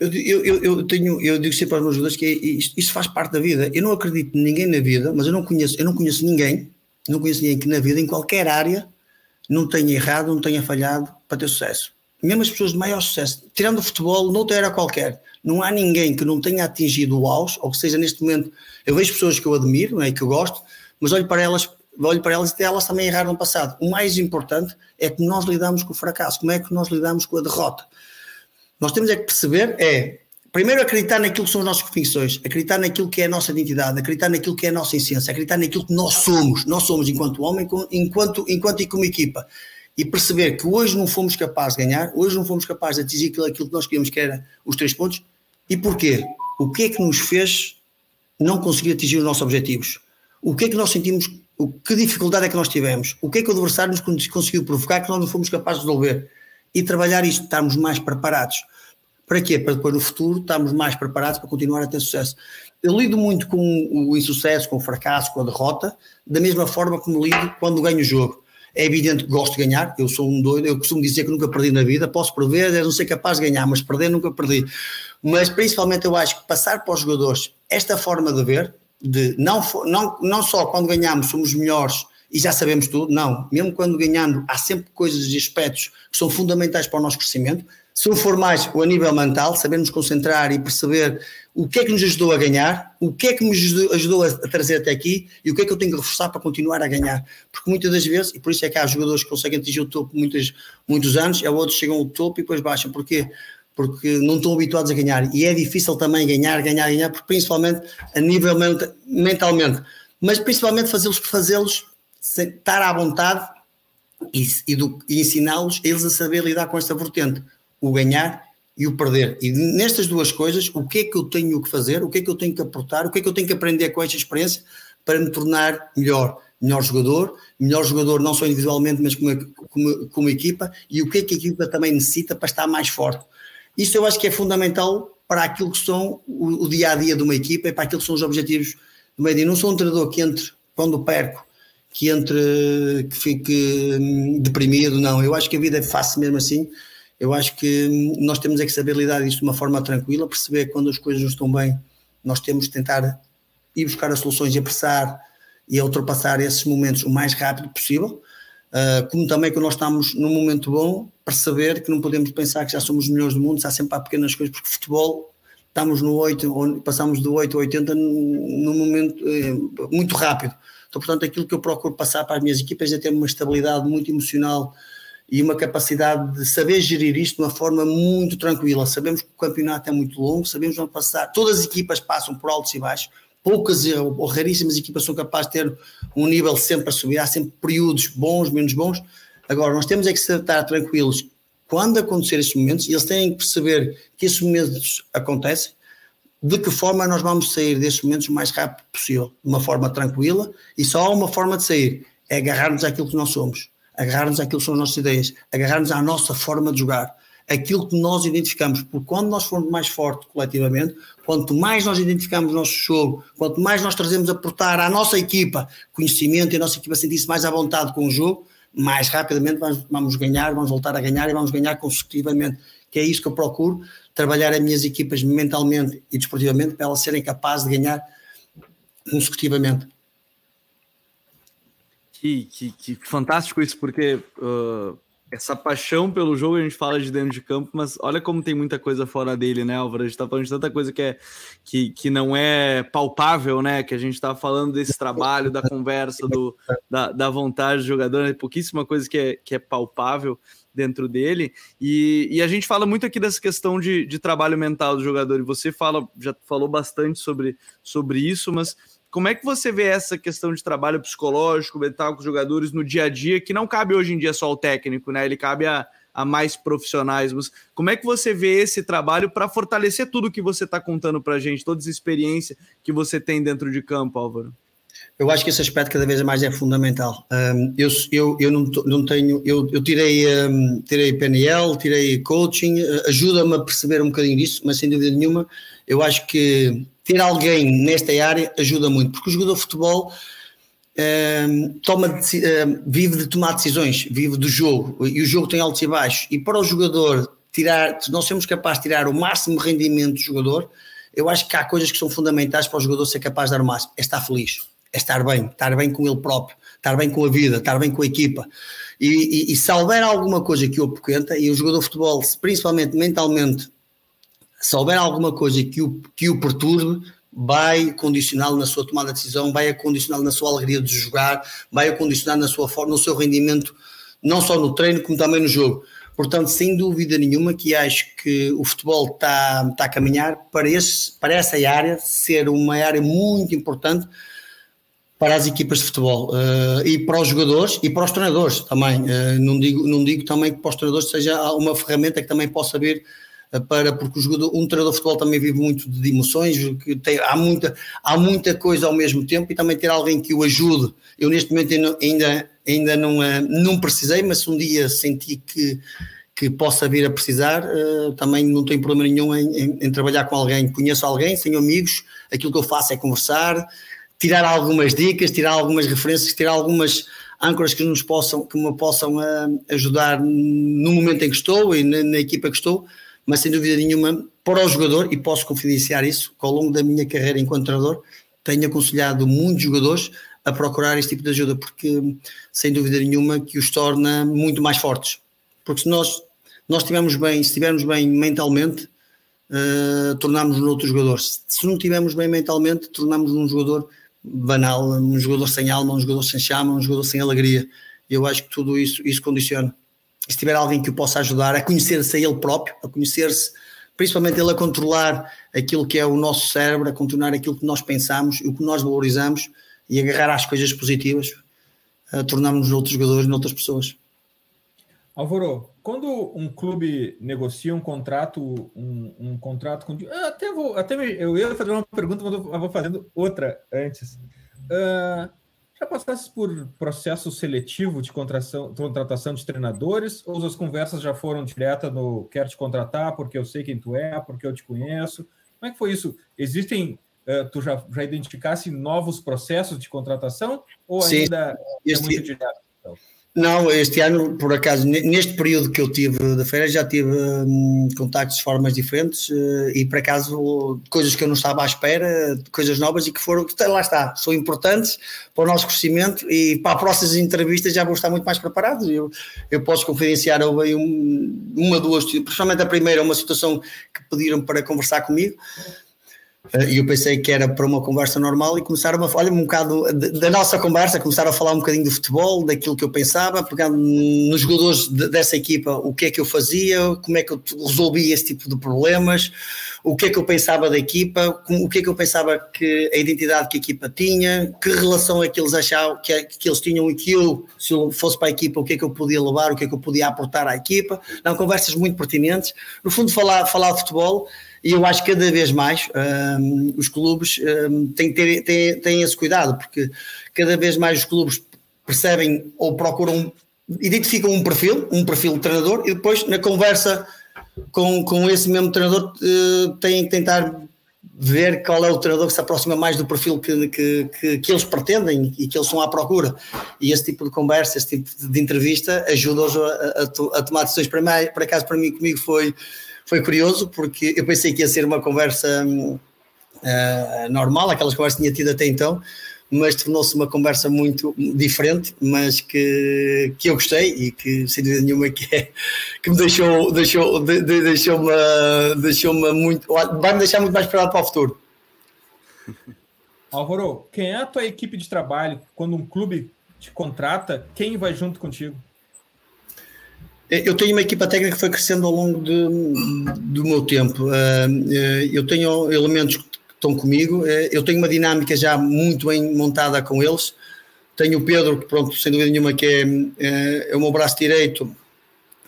Eu, eu, eu, tenho, eu digo sempre aos meus jogadores que é, isto, isto, faz parte da vida. Eu não acredito em ninguém na vida, mas eu não conheço, eu não conheço ninguém, não conheço ninguém que na vida, em qualquer área, não tenha errado, não tenha falhado para ter sucesso. Mesmo as pessoas de maior sucesso, tirando o futebol, noutra era qualquer, não há ninguém que não tenha atingido o auge, ou que seja neste momento, eu vejo pessoas que eu admiro, não é, que eu gosto, mas olho para elas, olho para elas e elas também erraram no passado. O mais importante é que nós lidamos com o fracasso, como é que nós lidamos com a derrota. Nós temos é que perceber é, primeiro acreditar naquilo que são as nossas convicções, acreditar naquilo que é a nossa identidade, acreditar naquilo que é a nossa essência, acreditar naquilo que nós somos, nós somos enquanto homem, enquanto, enquanto e como equipa. E perceber que hoje não fomos capazes de ganhar, hoje não fomos capazes de atingir aquilo que nós queríamos, que era os três pontos. E porquê? O que é que nos fez não conseguir atingir os nossos objetivos? O que é que nós sentimos? O, que dificuldade é que nós tivemos? O que é que o adversário nos conseguiu provocar que nós não fomos capazes de resolver? E trabalhar isto, estarmos mais preparados. Para quê? Para depois no futuro estarmos mais preparados para continuar a ter sucesso. Eu lido muito com o insucesso, com o fracasso, com a derrota, da mesma forma como lido quando ganho o jogo. É evidente que gosto de ganhar, eu sou um doido, eu costumo dizer que nunca perdi na vida, posso perder, não ser capaz de ganhar, mas perder nunca perdi. Mas principalmente eu acho que passar para os jogadores esta forma de ver, de não, não, não só quando ganhamos somos melhores e já sabemos tudo. Não, mesmo quando ganhando, há sempre coisas e aspectos que são fundamentais para o nosso crescimento. Se não for mais o a nível mental, sabermos concentrar e perceber o que é que nos ajudou a ganhar, o que é que me ajudou a trazer até aqui e o que é que eu tenho que reforçar para continuar a ganhar. Porque muitas das vezes, e por isso é que há jogadores que conseguem atingir o topo muitos, muitos anos, e há outros chegam ao topo e depois baixam. Porquê? Porque não estão habituados a ganhar. E é difícil também ganhar, ganhar, ganhar, porque principalmente a nível mentalmente. Mas principalmente fazê-los fazê-los estar à vontade e, e, e ensiná-los eles a saber lidar com esta vertente, o ganhar e o perder. E nestas duas coisas, o que é que eu tenho que fazer, o que é que eu tenho que aportar, o que é que eu tenho que aprender com esta experiência para me tornar melhor, melhor jogador, melhor jogador não só individualmente, mas como, como, como equipa, e o que é que a equipa também necessita para estar mais forte. Isso eu acho que é fundamental para aquilo que são o, dia a dia de uma equipa e para aquilo que são os objetivos do meio. Não sou um treinador que entre quando perco que entre que fique hum, deprimido, não. Eu acho que a vida é fácil mesmo assim. Eu acho que hum, nós temos é que saber lidar disto de uma forma tranquila, perceber quando as coisas não estão bem, nós temos de tentar ir buscar as soluções e apressar e a ultrapassar esses momentos o mais rápido possível. Uh, como também quando nós estamos num momento bom, perceber que não podemos pensar que já somos os melhores do mundo, há sempre há pequenas coisas, porque futebol estamos no 8, passamos do 8 a 80 num momento eh, muito rápido. Então, portanto, aquilo que eu procuro passar para as minhas equipas é ter uma estabilidade muito emocional e uma capacidade de saber gerir isto de uma forma muito tranquila. Sabemos que o campeonato é muito longo, sabemos onde passar. Todas as equipas passam por altos e baixos. Poucas ou raríssimas equipas são capazes de ter um nível sempre a subir. Há sempre períodos bons, menos bons. Agora, nós temos é que estar tranquilos quando acontecer esses momentos, eles têm que perceber que esses momentos acontecem de que forma nós vamos sair destes momentos o mais rápido possível, de uma forma tranquila, e só há uma forma de sair, é agarrar-nos àquilo que nós somos, agarrar-nos àquilo que são as nossas ideias, agarrar-nos à nossa forma de jogar, aquilo que nós identificamos, porque quando nós formos mais fortes coletivamente, quanto mais nós identificamos o nosso jogo, quanto mais nós trazemos a portar à nossa equipa conhecimento e a nossa equipa sentir-se mais à vontade com o jogo, mais rapidamente vamos, vamos ganhar, vamos voltar a ganhar e vamos ganhar consecutivamente, que é isso que eu procuro, trabalhar as minhas equipas mentalmente e desportivamente para elas serem capazes de ganhar consecutivamente. Que, que, que fantástico isso, porque uh, essa paixão pelo jogo a gente fala de dentro de campo, mas olha como tem muita coisa fora dele, né, Álvaro? A gente tá falando de tanta coisa que, é, que, que não é palpável, né? Que a gente tá falando desse trabalho, da conversa, do, da, da vontade do jogador, né? pouquíssima coisa que é, que é palpável dentro dele. E, e a gente fala muito aqui dessa questão de, de trabalho mental do jogador, e você fala, já falou bastante sobre, sobre isso, mas como é que você vê essa questão de trabalho psicológico, mental com os jogadores no dia a dia, que não cabe hoje em dia só ao técnico, né? Ele cabe a, a mais profissionais. Mas como é que você vê esse trabalho para fortalecer tudo que você está contando para a gente, toda essa experiência que você tem dentro de campo, Álvaro? Eu acho que esse aspecto cada vez mais é fundamental. Um, eu, eu, eu não, não tenho, eu, eu tirei, um, tirei PNL, tirei coaching, ajuda-me a perceber um bocadinho disso, mas sem dúvida nenhuma, eu acho que ter alguém nesta área ajuda muito, porque o jogador de futebol uh, toma, uh, vive de tomar decisões, vive do jogo, e o jogo tem altos e baixos. E para o jogador tirar, se nós somos capazes de tirar o máximo rendimento do jogador, eu acho que há coisas que são fundamentais para o jogador ser capaz de dar o máximo. É estar feliz, é estar bem, estar bem com ele próprio, estar bem com a vida, estar bem com a equipa. E, e, e se houver alguma coisa que o apoquenta, e o jogador de futebol, principalmente mentalmente, se houver alguma coisa que o, que o perturbe, vai condicioná-lo na sua tomada de decisão, vai condicioná-lo na sua alegria de jogar, vai condicionar na sua forma, no seu rendimento, não só no treino, como também no jogo. Portanto, sem dúvida nenhuma que acho que o futebol está, está a caminhar para, esse, para essa área ser uma área muito importante para as equipas de futebol uh, e para os jogadores e para os treinadores também. Uh, não, digo, não digo também que para os treinadores seja uma ferramenta que também possa vir uh, para, porque o jogador, um treinador de futebol também vive muito de emoções, que tem, há, muita, há muita coisa ao mesmo tempo e também ter alguém que o ajude. Eu neste momento ainda ainda não, eh, não precisei, mas se um dia senti que, que possa vir a precisar, também não tenho problema nenhum em, em, em, trabalhar com alguém. Conheço alguém, tenho amigos, aquilo que eu faço é conversar, tirar algumas dicas, tirar algumas referências, tirar algumas âncoras que nos possam, que me possam uh, ajudar no momento em que estou e na, na, equipa que estou, mas sem dúvida nenhuma para o jogador, e posso confidenciar isso, que ao longo da minha carreira enquanto treinador, tenho aconselhado muitos jogadores a procurar este tipo de ajuda, porque sem dúvida nenhuma que os torna muito mais fortes. Porque se nós, nós estivermos bem, se estivermos bem mentalmente, uh, tornamos-nos outro jogador. Se não estivermos bem mentalmente, tornamos um jogador banal, um jogador sem alma, um jogador sem chama, um jogador sem alegria. Eu acho que tudo isso, isso condiciona. E se tiver alguém que o possa ajudar a conhecer-se a ele próprio, a conhecer-se, principalmente ele a controlar aquilo que é o nosso cérebro, a controlar aquilo que nós pensamos o que nós valorizamos, e agarrar às coisas positivas, uh, tornarmos outros jogadores noutras pessoas. Álvaro, quando um clube negocia um contrato, um, um contrato com. Eu até vou. Até eu ia fazer uma pergunta, mas eu vou fazendo outra antes. Uh, já passaste por processo seletivo de contratação, contratação de treinadores? Ou as conversas já foram direta no quero te contratar porque eu sei quem tu é, porque eu te conheço? Como é que foi isso? Existem uh, tu já, já identificasse novos processos de contratação ou Sim, ainda é é muito direto? Então? Não, este ano, por acaso, neste período que eu tive da feira, já tive hum, contactos de formas diferentes uh, e, por acaso, coisas que eu não estava à espera, coisas novas e que foram, lá está, são importantes para o nosso crescimento e para as próximas entrevistas já vou estar muito mais preparado. Eu, eu posso confidenciar, houve um, uma, duas, principalmente a primeira, uma situação que pediram para conversar comigo e eu pensei que era para uma conversa normal e começaram a falar um bocado da nossa conversa, começaram a falar um bocadinho do futebol, daquilo que eu pensava, pegando nos jogadores dessa equipa, o que é que eu fazia, como é que eu resolvia esse tipo de problemas, o que é que eu pensava da equipa, o que é que eu pensava que a identidade que a equipa tinha, que relação é que eles achavam que, que eles tinham e que eu, se eu fosse para a equipa, o que é que eu podia levar, o que é que eu podia aportar à equipa. Não, conversas muito pertinentes. No fundo, falar, falar de futebol e eu acho que cada vez mais um, os clubes um, têm, ter, têm, têm esse cuidado, porque cada vez mais os clubes percebem ou procuram, identificam um perfil, um perfil de treinador, e depois na conversa com, com esse mesmo treinador uh, têm que tentar ver qual é o treinador que se aproxima mais do perfil que, que, que, que, eles pretendem e que eles são à procura. E esse tipo de conversa, esse tipo de entrevista ajuda-os a, a, a, tomar decisões. Para, mim, para acaso, para mim, comigo foi foi curioso porque eu pensei que ia ser uma conversa uh, normal, aquelas conversas que tinha tido até então, mas tornou-se uma conversa muito diferente, mas que, que eu gostei e que sem dúvida nenhuma que, é, que me deixou, deixou, de, de, deixou-me deixou muito, vai-me deixar muito mais preparado para o futuro. Álvaro, quem é a tua equipe de trabalho quando um clube te contrata? Quem vai junto contigo? Eu tenho uma equipa técnica que foi crescendo ao longo de, do meu tempo. Eh, eu tenho elementos que estão comigo, eh, eu tenho uma dinâmica já muito bem montada com eles. Tenho o Pedro, que pronto, sem dúvida nenhuma, que é, eh, é o meu braço direito,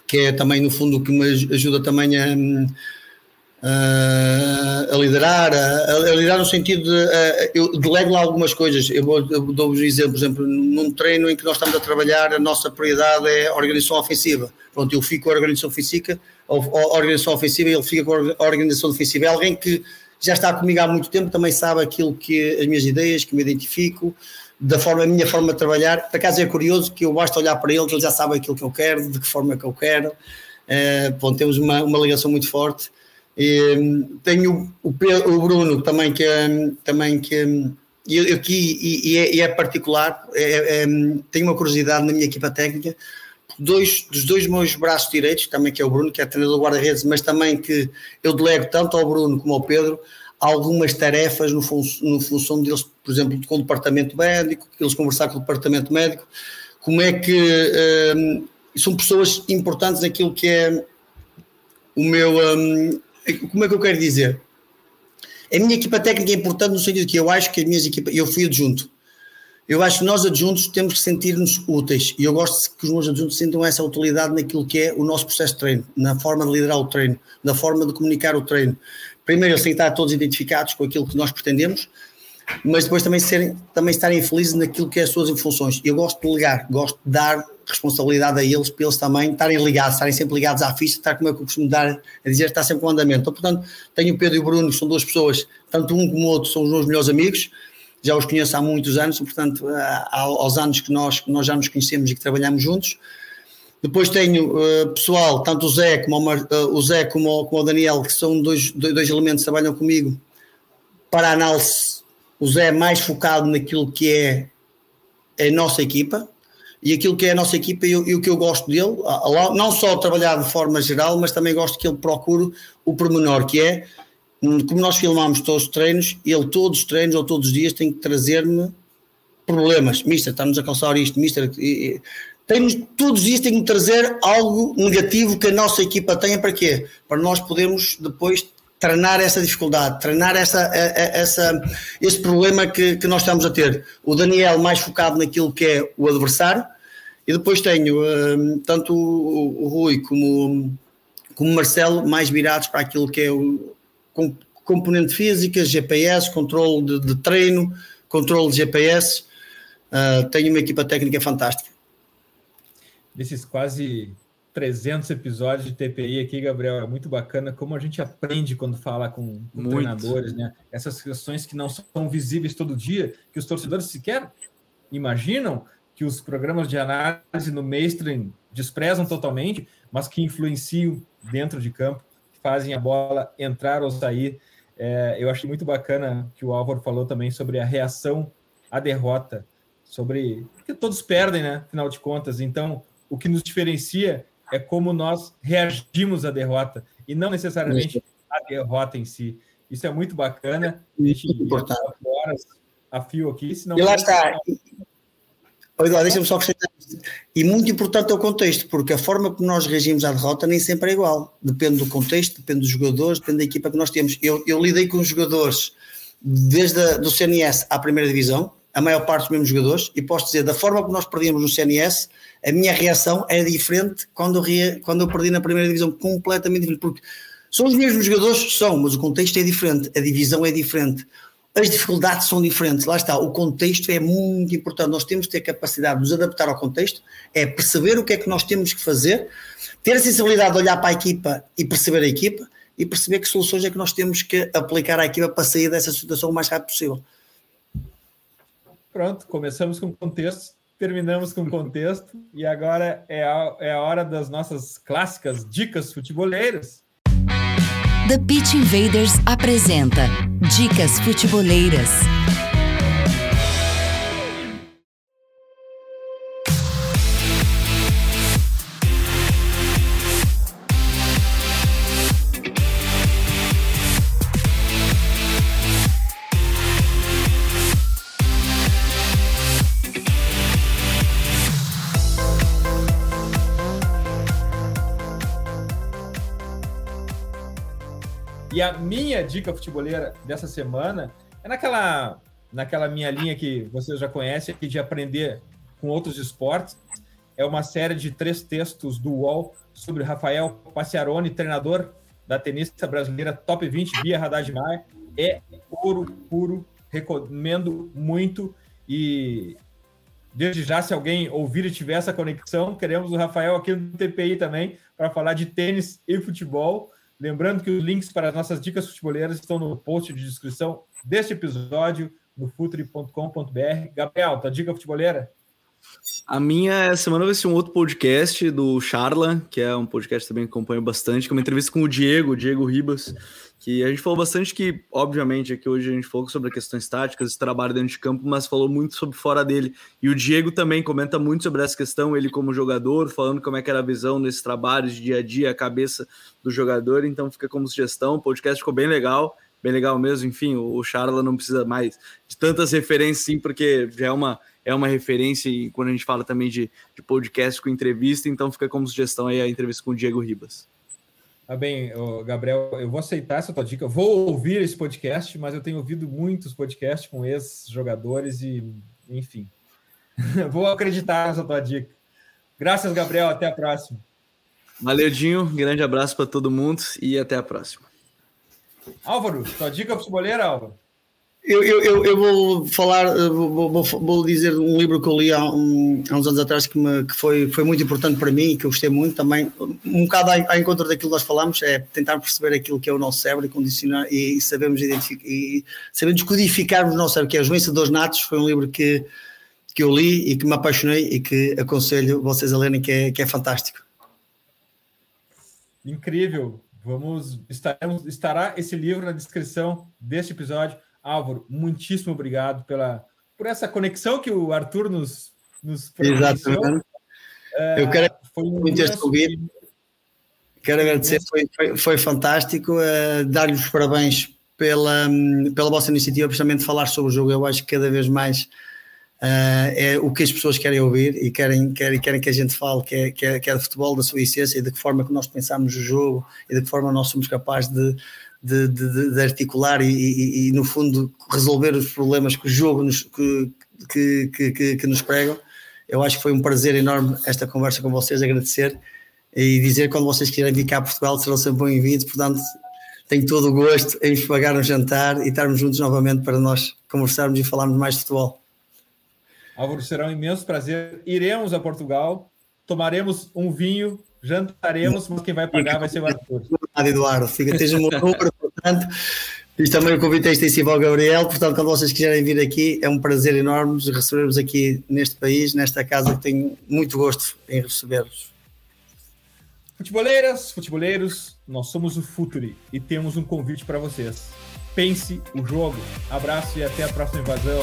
que é também no fundo o que me ajuda também a, a liderar, a, a, liderar no sentido de uh, eu delego lá algumas coisas. Eu, eu dou-vos um exemplo, por exemplo, num treino em que nós estamos a trabalhar, a nossa prioridade é a organização ofensiva. Pronto, eu fico com a organização ofensiva, a organização ofensiva ele fica com a organização defensiva. É alguém que já está comigo há muito tempo, também sabe aquilo que as minhas ideias, que me identifico, da forma, a minha forma de trabalhar. Por acaso é curioso que eu basta olhar para ele, que ele já sabe aquilo que eu quero, de que forma que eu quero. Uh, bom, temos uma, uma ligação muito forte. E, tenho o, o Bruno também que também que e aqui e, é, e, é, particular é, é, tenho uma curiosidade na minha equipa técnica dois dos dois meus braços direitos também que é o Bruno que é treinador do guarda-redes mas também que eu delego tanto ao Bruno como ao Pedro algumas tarefas no, fun no função deles por exemplo com o departamento médico eles conversar com o departamento médico como é que um, são pessoas importantes naquilo que é o meu um, como é que eu quero dizer? A minha equipa técnica é importante no sentido que eu acho que as minhas equipas, eu fui adjunto. Eu acho que nós adjuntos temos que sentir-nos úteis e eu gosto que os meus adjuntos sintam essa utilidade naquilo que é o nosso processo de treino, na forma de liderar o treino, na forma de comunicar o treino. Primeiro, estar todos identificados com aquilo que nós pretendemos, mas depois também, serem, também estarem felizes naquilo que é as suas funções. Eu gosto de ligar, gosto de dar responsabilidade a eles, para eles também estarem ligados, estarem sempre ligados à ficha, estar como é que eu costumo dar a dizer, está sempre com andamento. Então, portanto, tenho o Pedro e o Bruno, que são duas pessoas, tanto um como o outro, são os meus melhores amigos, já os conheço há muitos anos, portanto, há, aos anos que nós, que nós já nos conhecemos e que trabalhamos juntos. Depois tenho uh, pessoal, tanto o Zé como o, Mar, uh, o, Zé como o, como o Daniel, que são dois, dois, dois elementos que trabalham comigo para análise. O Zé é mais focado naquilo que é a nossa equipa, e aquilo que é a nossa equipa e, e, o que eu gosto dele, não só trabalhar de forma geral, mas também gosto que ele procure o pormenor, que é, como nós filmamos todos os treinos, ele todos os treinos ou todos os dias tem que trazer-me problemas. Mister, está-nos a calçar isto, mister... Tem, todos os dias tem que trazer algo negativo que a nossa equipa tenha para quê? Para nós podermos depois treinar essa dificuldade, treinar essa, essa, esse problema que, que nós estamos a ter. O Daniel mais focado naquilo que é o adversário, e depois tenho um, tanto o, Rui como, como o Marcelo mais virados para aquilo que é o componente física, GPS, controle de, de treino, controle de GPS. Uh, tenho uma equipa técnica fantástica. Desses quase 300 episódios de TPI aqui, Gabriel. É muito bacana como a gente aprende quando fala com, com treinadores, né? Essas questões que não são visíveis todo dia, que os torcedores sequer imaginam, que os programas de análise no mainstream desprezam totalmente, mas que influenciam dentro de campo, fazem a bola entrar ou sair. É, eu achei muito bacana que o Álvaro falou também sobre a reação à derrota, sobre que todos perdem, né? Afinal de contas. Então, o que nos diferencia é como nós reagimos à derrota e não necessariamente a derrota em si. Isso é muito bacana. É muito importante. Horas a fio aqui, senão. E lá está. Olha, deixa-me só acrescentar E muito importante é o contexto, porque a forma como nós reagimos à derrota nem sempre é igual. Depende do contexto, depende dos jogadores, depende da equipa que nós temos. Eu, eu lidei com os jogadores desde a, do CNS à primeira divisão, a maior parte dos mesmos jogadores, e posso dizer, da forma como nós perdíamos no CNS, a minha reação é diferente quando eu, ria, quando eu perdi na primeira divisão, completamente diferente, porque são os mesmos jogadores, são, mas o contexto é diferente, a divisão é diferente, as dificuldades são diferentes, lá está, o contexto é muito importante, nós temos que ter capacidade de nos adaptar ao contexto, é perceber o que é que nós temos que fazer, ter a sensibilidade de olhar para a equipa e perceber a equipa, e perceber que soluções é que nós temos que aplicar à equipa para sair dessa situação o mais rápido possível. Pronto, começamos com contexto, terminamos com contexto e agora é a, é a hora das nossas clássicas dicas futeboleiras. The Pitch Invaders apresenta Dicas Futeboleiras. E a minha dica futeboleira dessa semana é naquela, naquela minha linha que vocês já conhecem, de aprender com outros esportes. É uma série de três textos do UOL sobre Rafael Paciarone, treinador da tenista brasileira Top 20 via Haddad Maia. É ouro puro, recomendo muito. E desde já, se alguém ouvir e tiver essa conexão, queremos o Rafael aqui no TPI também para falar de tênis e futebol. Lembrando que os links para as nossas dicas futeboleiras estão no post de descrição deste episódio. no futuri.com.br. Gabriel, tua dica futeboleira? A minha semana vai ser um outro podcast do Charla, que é um podcast também que acompanho bastante, que é uma entrevista com o Diego, Diego Ribas, que a gente falou bastante que, obviamente, aqui hoje a gente falou sobre questões táticas, trabalho dentro de campo, mas falou muito sobre fora dele. E o Diego também comenta muito sobre essa questão, ele como jogador, falando como é que era a visão nesses trabalhos de dia a dia, a cabeça do jogador, então fica como sugestão, o podcast ficou bem legal, bem legal mesmo, enfim, o Charla não precisa mais de tantas referências, sim, porque já é uma é uma referência e quando a gente fala também de, de podcast com entrevista, então fica como sugestão aí a entrevista com o Diego Ribas. Tá bem, Gabriel, eu vou aceitar essa tua dica. Vou ouvir esse podcast, mas eu tenho ouvido muitos podcasts com ex-jogadores e, enfim, vou acreditar nessa tua dica. Graças, Gabriel. Até a próxima. Valeu, Dinho. Grande abraço para todo mundo e até a próxima. Álvaro, tua dica futebolera, Álvaro? Eu, eu, eu, vou falar, vou, vou, vou, dizer um livro que eu li há, um, há uns anos atrás que, me, que foi, foi muito importante para mim e que eu gostei muito também. Um bocado ao encontro daquilo que nós falamos, é tentar perceber aquilo que é o nosso cérebro e condicionar e, e sabemos identificar e sabemos codificarmos o nosso cérebro, que é Os Vencedores Natos. Foi um livro que, que eu li e que me apaixonei e que aconselho vocês a lerem, que é, que é fantástico. Incrível. Vamos, estaremos, estará esse livro na descrição deste episódio Álvaro, muitíssimo obrigado pela, por essa conexão que o Arthur nos, nos Exatamente. É, Eu quero foi um muito este convite. Quero agradecer, foi, foi, foi fantástico. Uh, Dar-lhe os parabéns pela, pela vossa iniciativa, precisamente falar sobre o jogo. Eu acho que cada vez mais uh, é o que as pessoas querem ouvir e querem, querem, querem que a gente fale, que é, que, é, que é de futebol, da sua essência e de que forma que nós pensamos o jogo e de que forma nós somos capazes de de, de, de articular e, e, e, no fundo, resolver os problemas que o jogo nos, que, que, que, que, nos pregam. Eu acho que foi um prazer enorme esta conversa com vocês, agradecer e dizer quando vocês quiserem vir cá a Portugal serão sempre bem-vindos, portanto tenho todo o gosto em vos pagar um jantar e estarmos juntos novamente para nós conversarmos e falarmos mais de futebol. Álvaro, será um imenso prazer. Iremos a Portugal, tomaremos um vinho jantaremos, mas quem vai pagar vai ser o Arthur. Eduardo, fica, esteja um número, portanto, isto também o convite é extensivo ao Gabriel, portanto, quando vocês quiserem vir aqui, é um prazer enorme receber-vos aqui neste país, nesta casa, que tenho muito gosto em receber-vos. Futeboleiras, futeboleiros, nós somos o Futuri e temos um convite para vocês. Pense o jogo. Abraço e até a próxima invasão.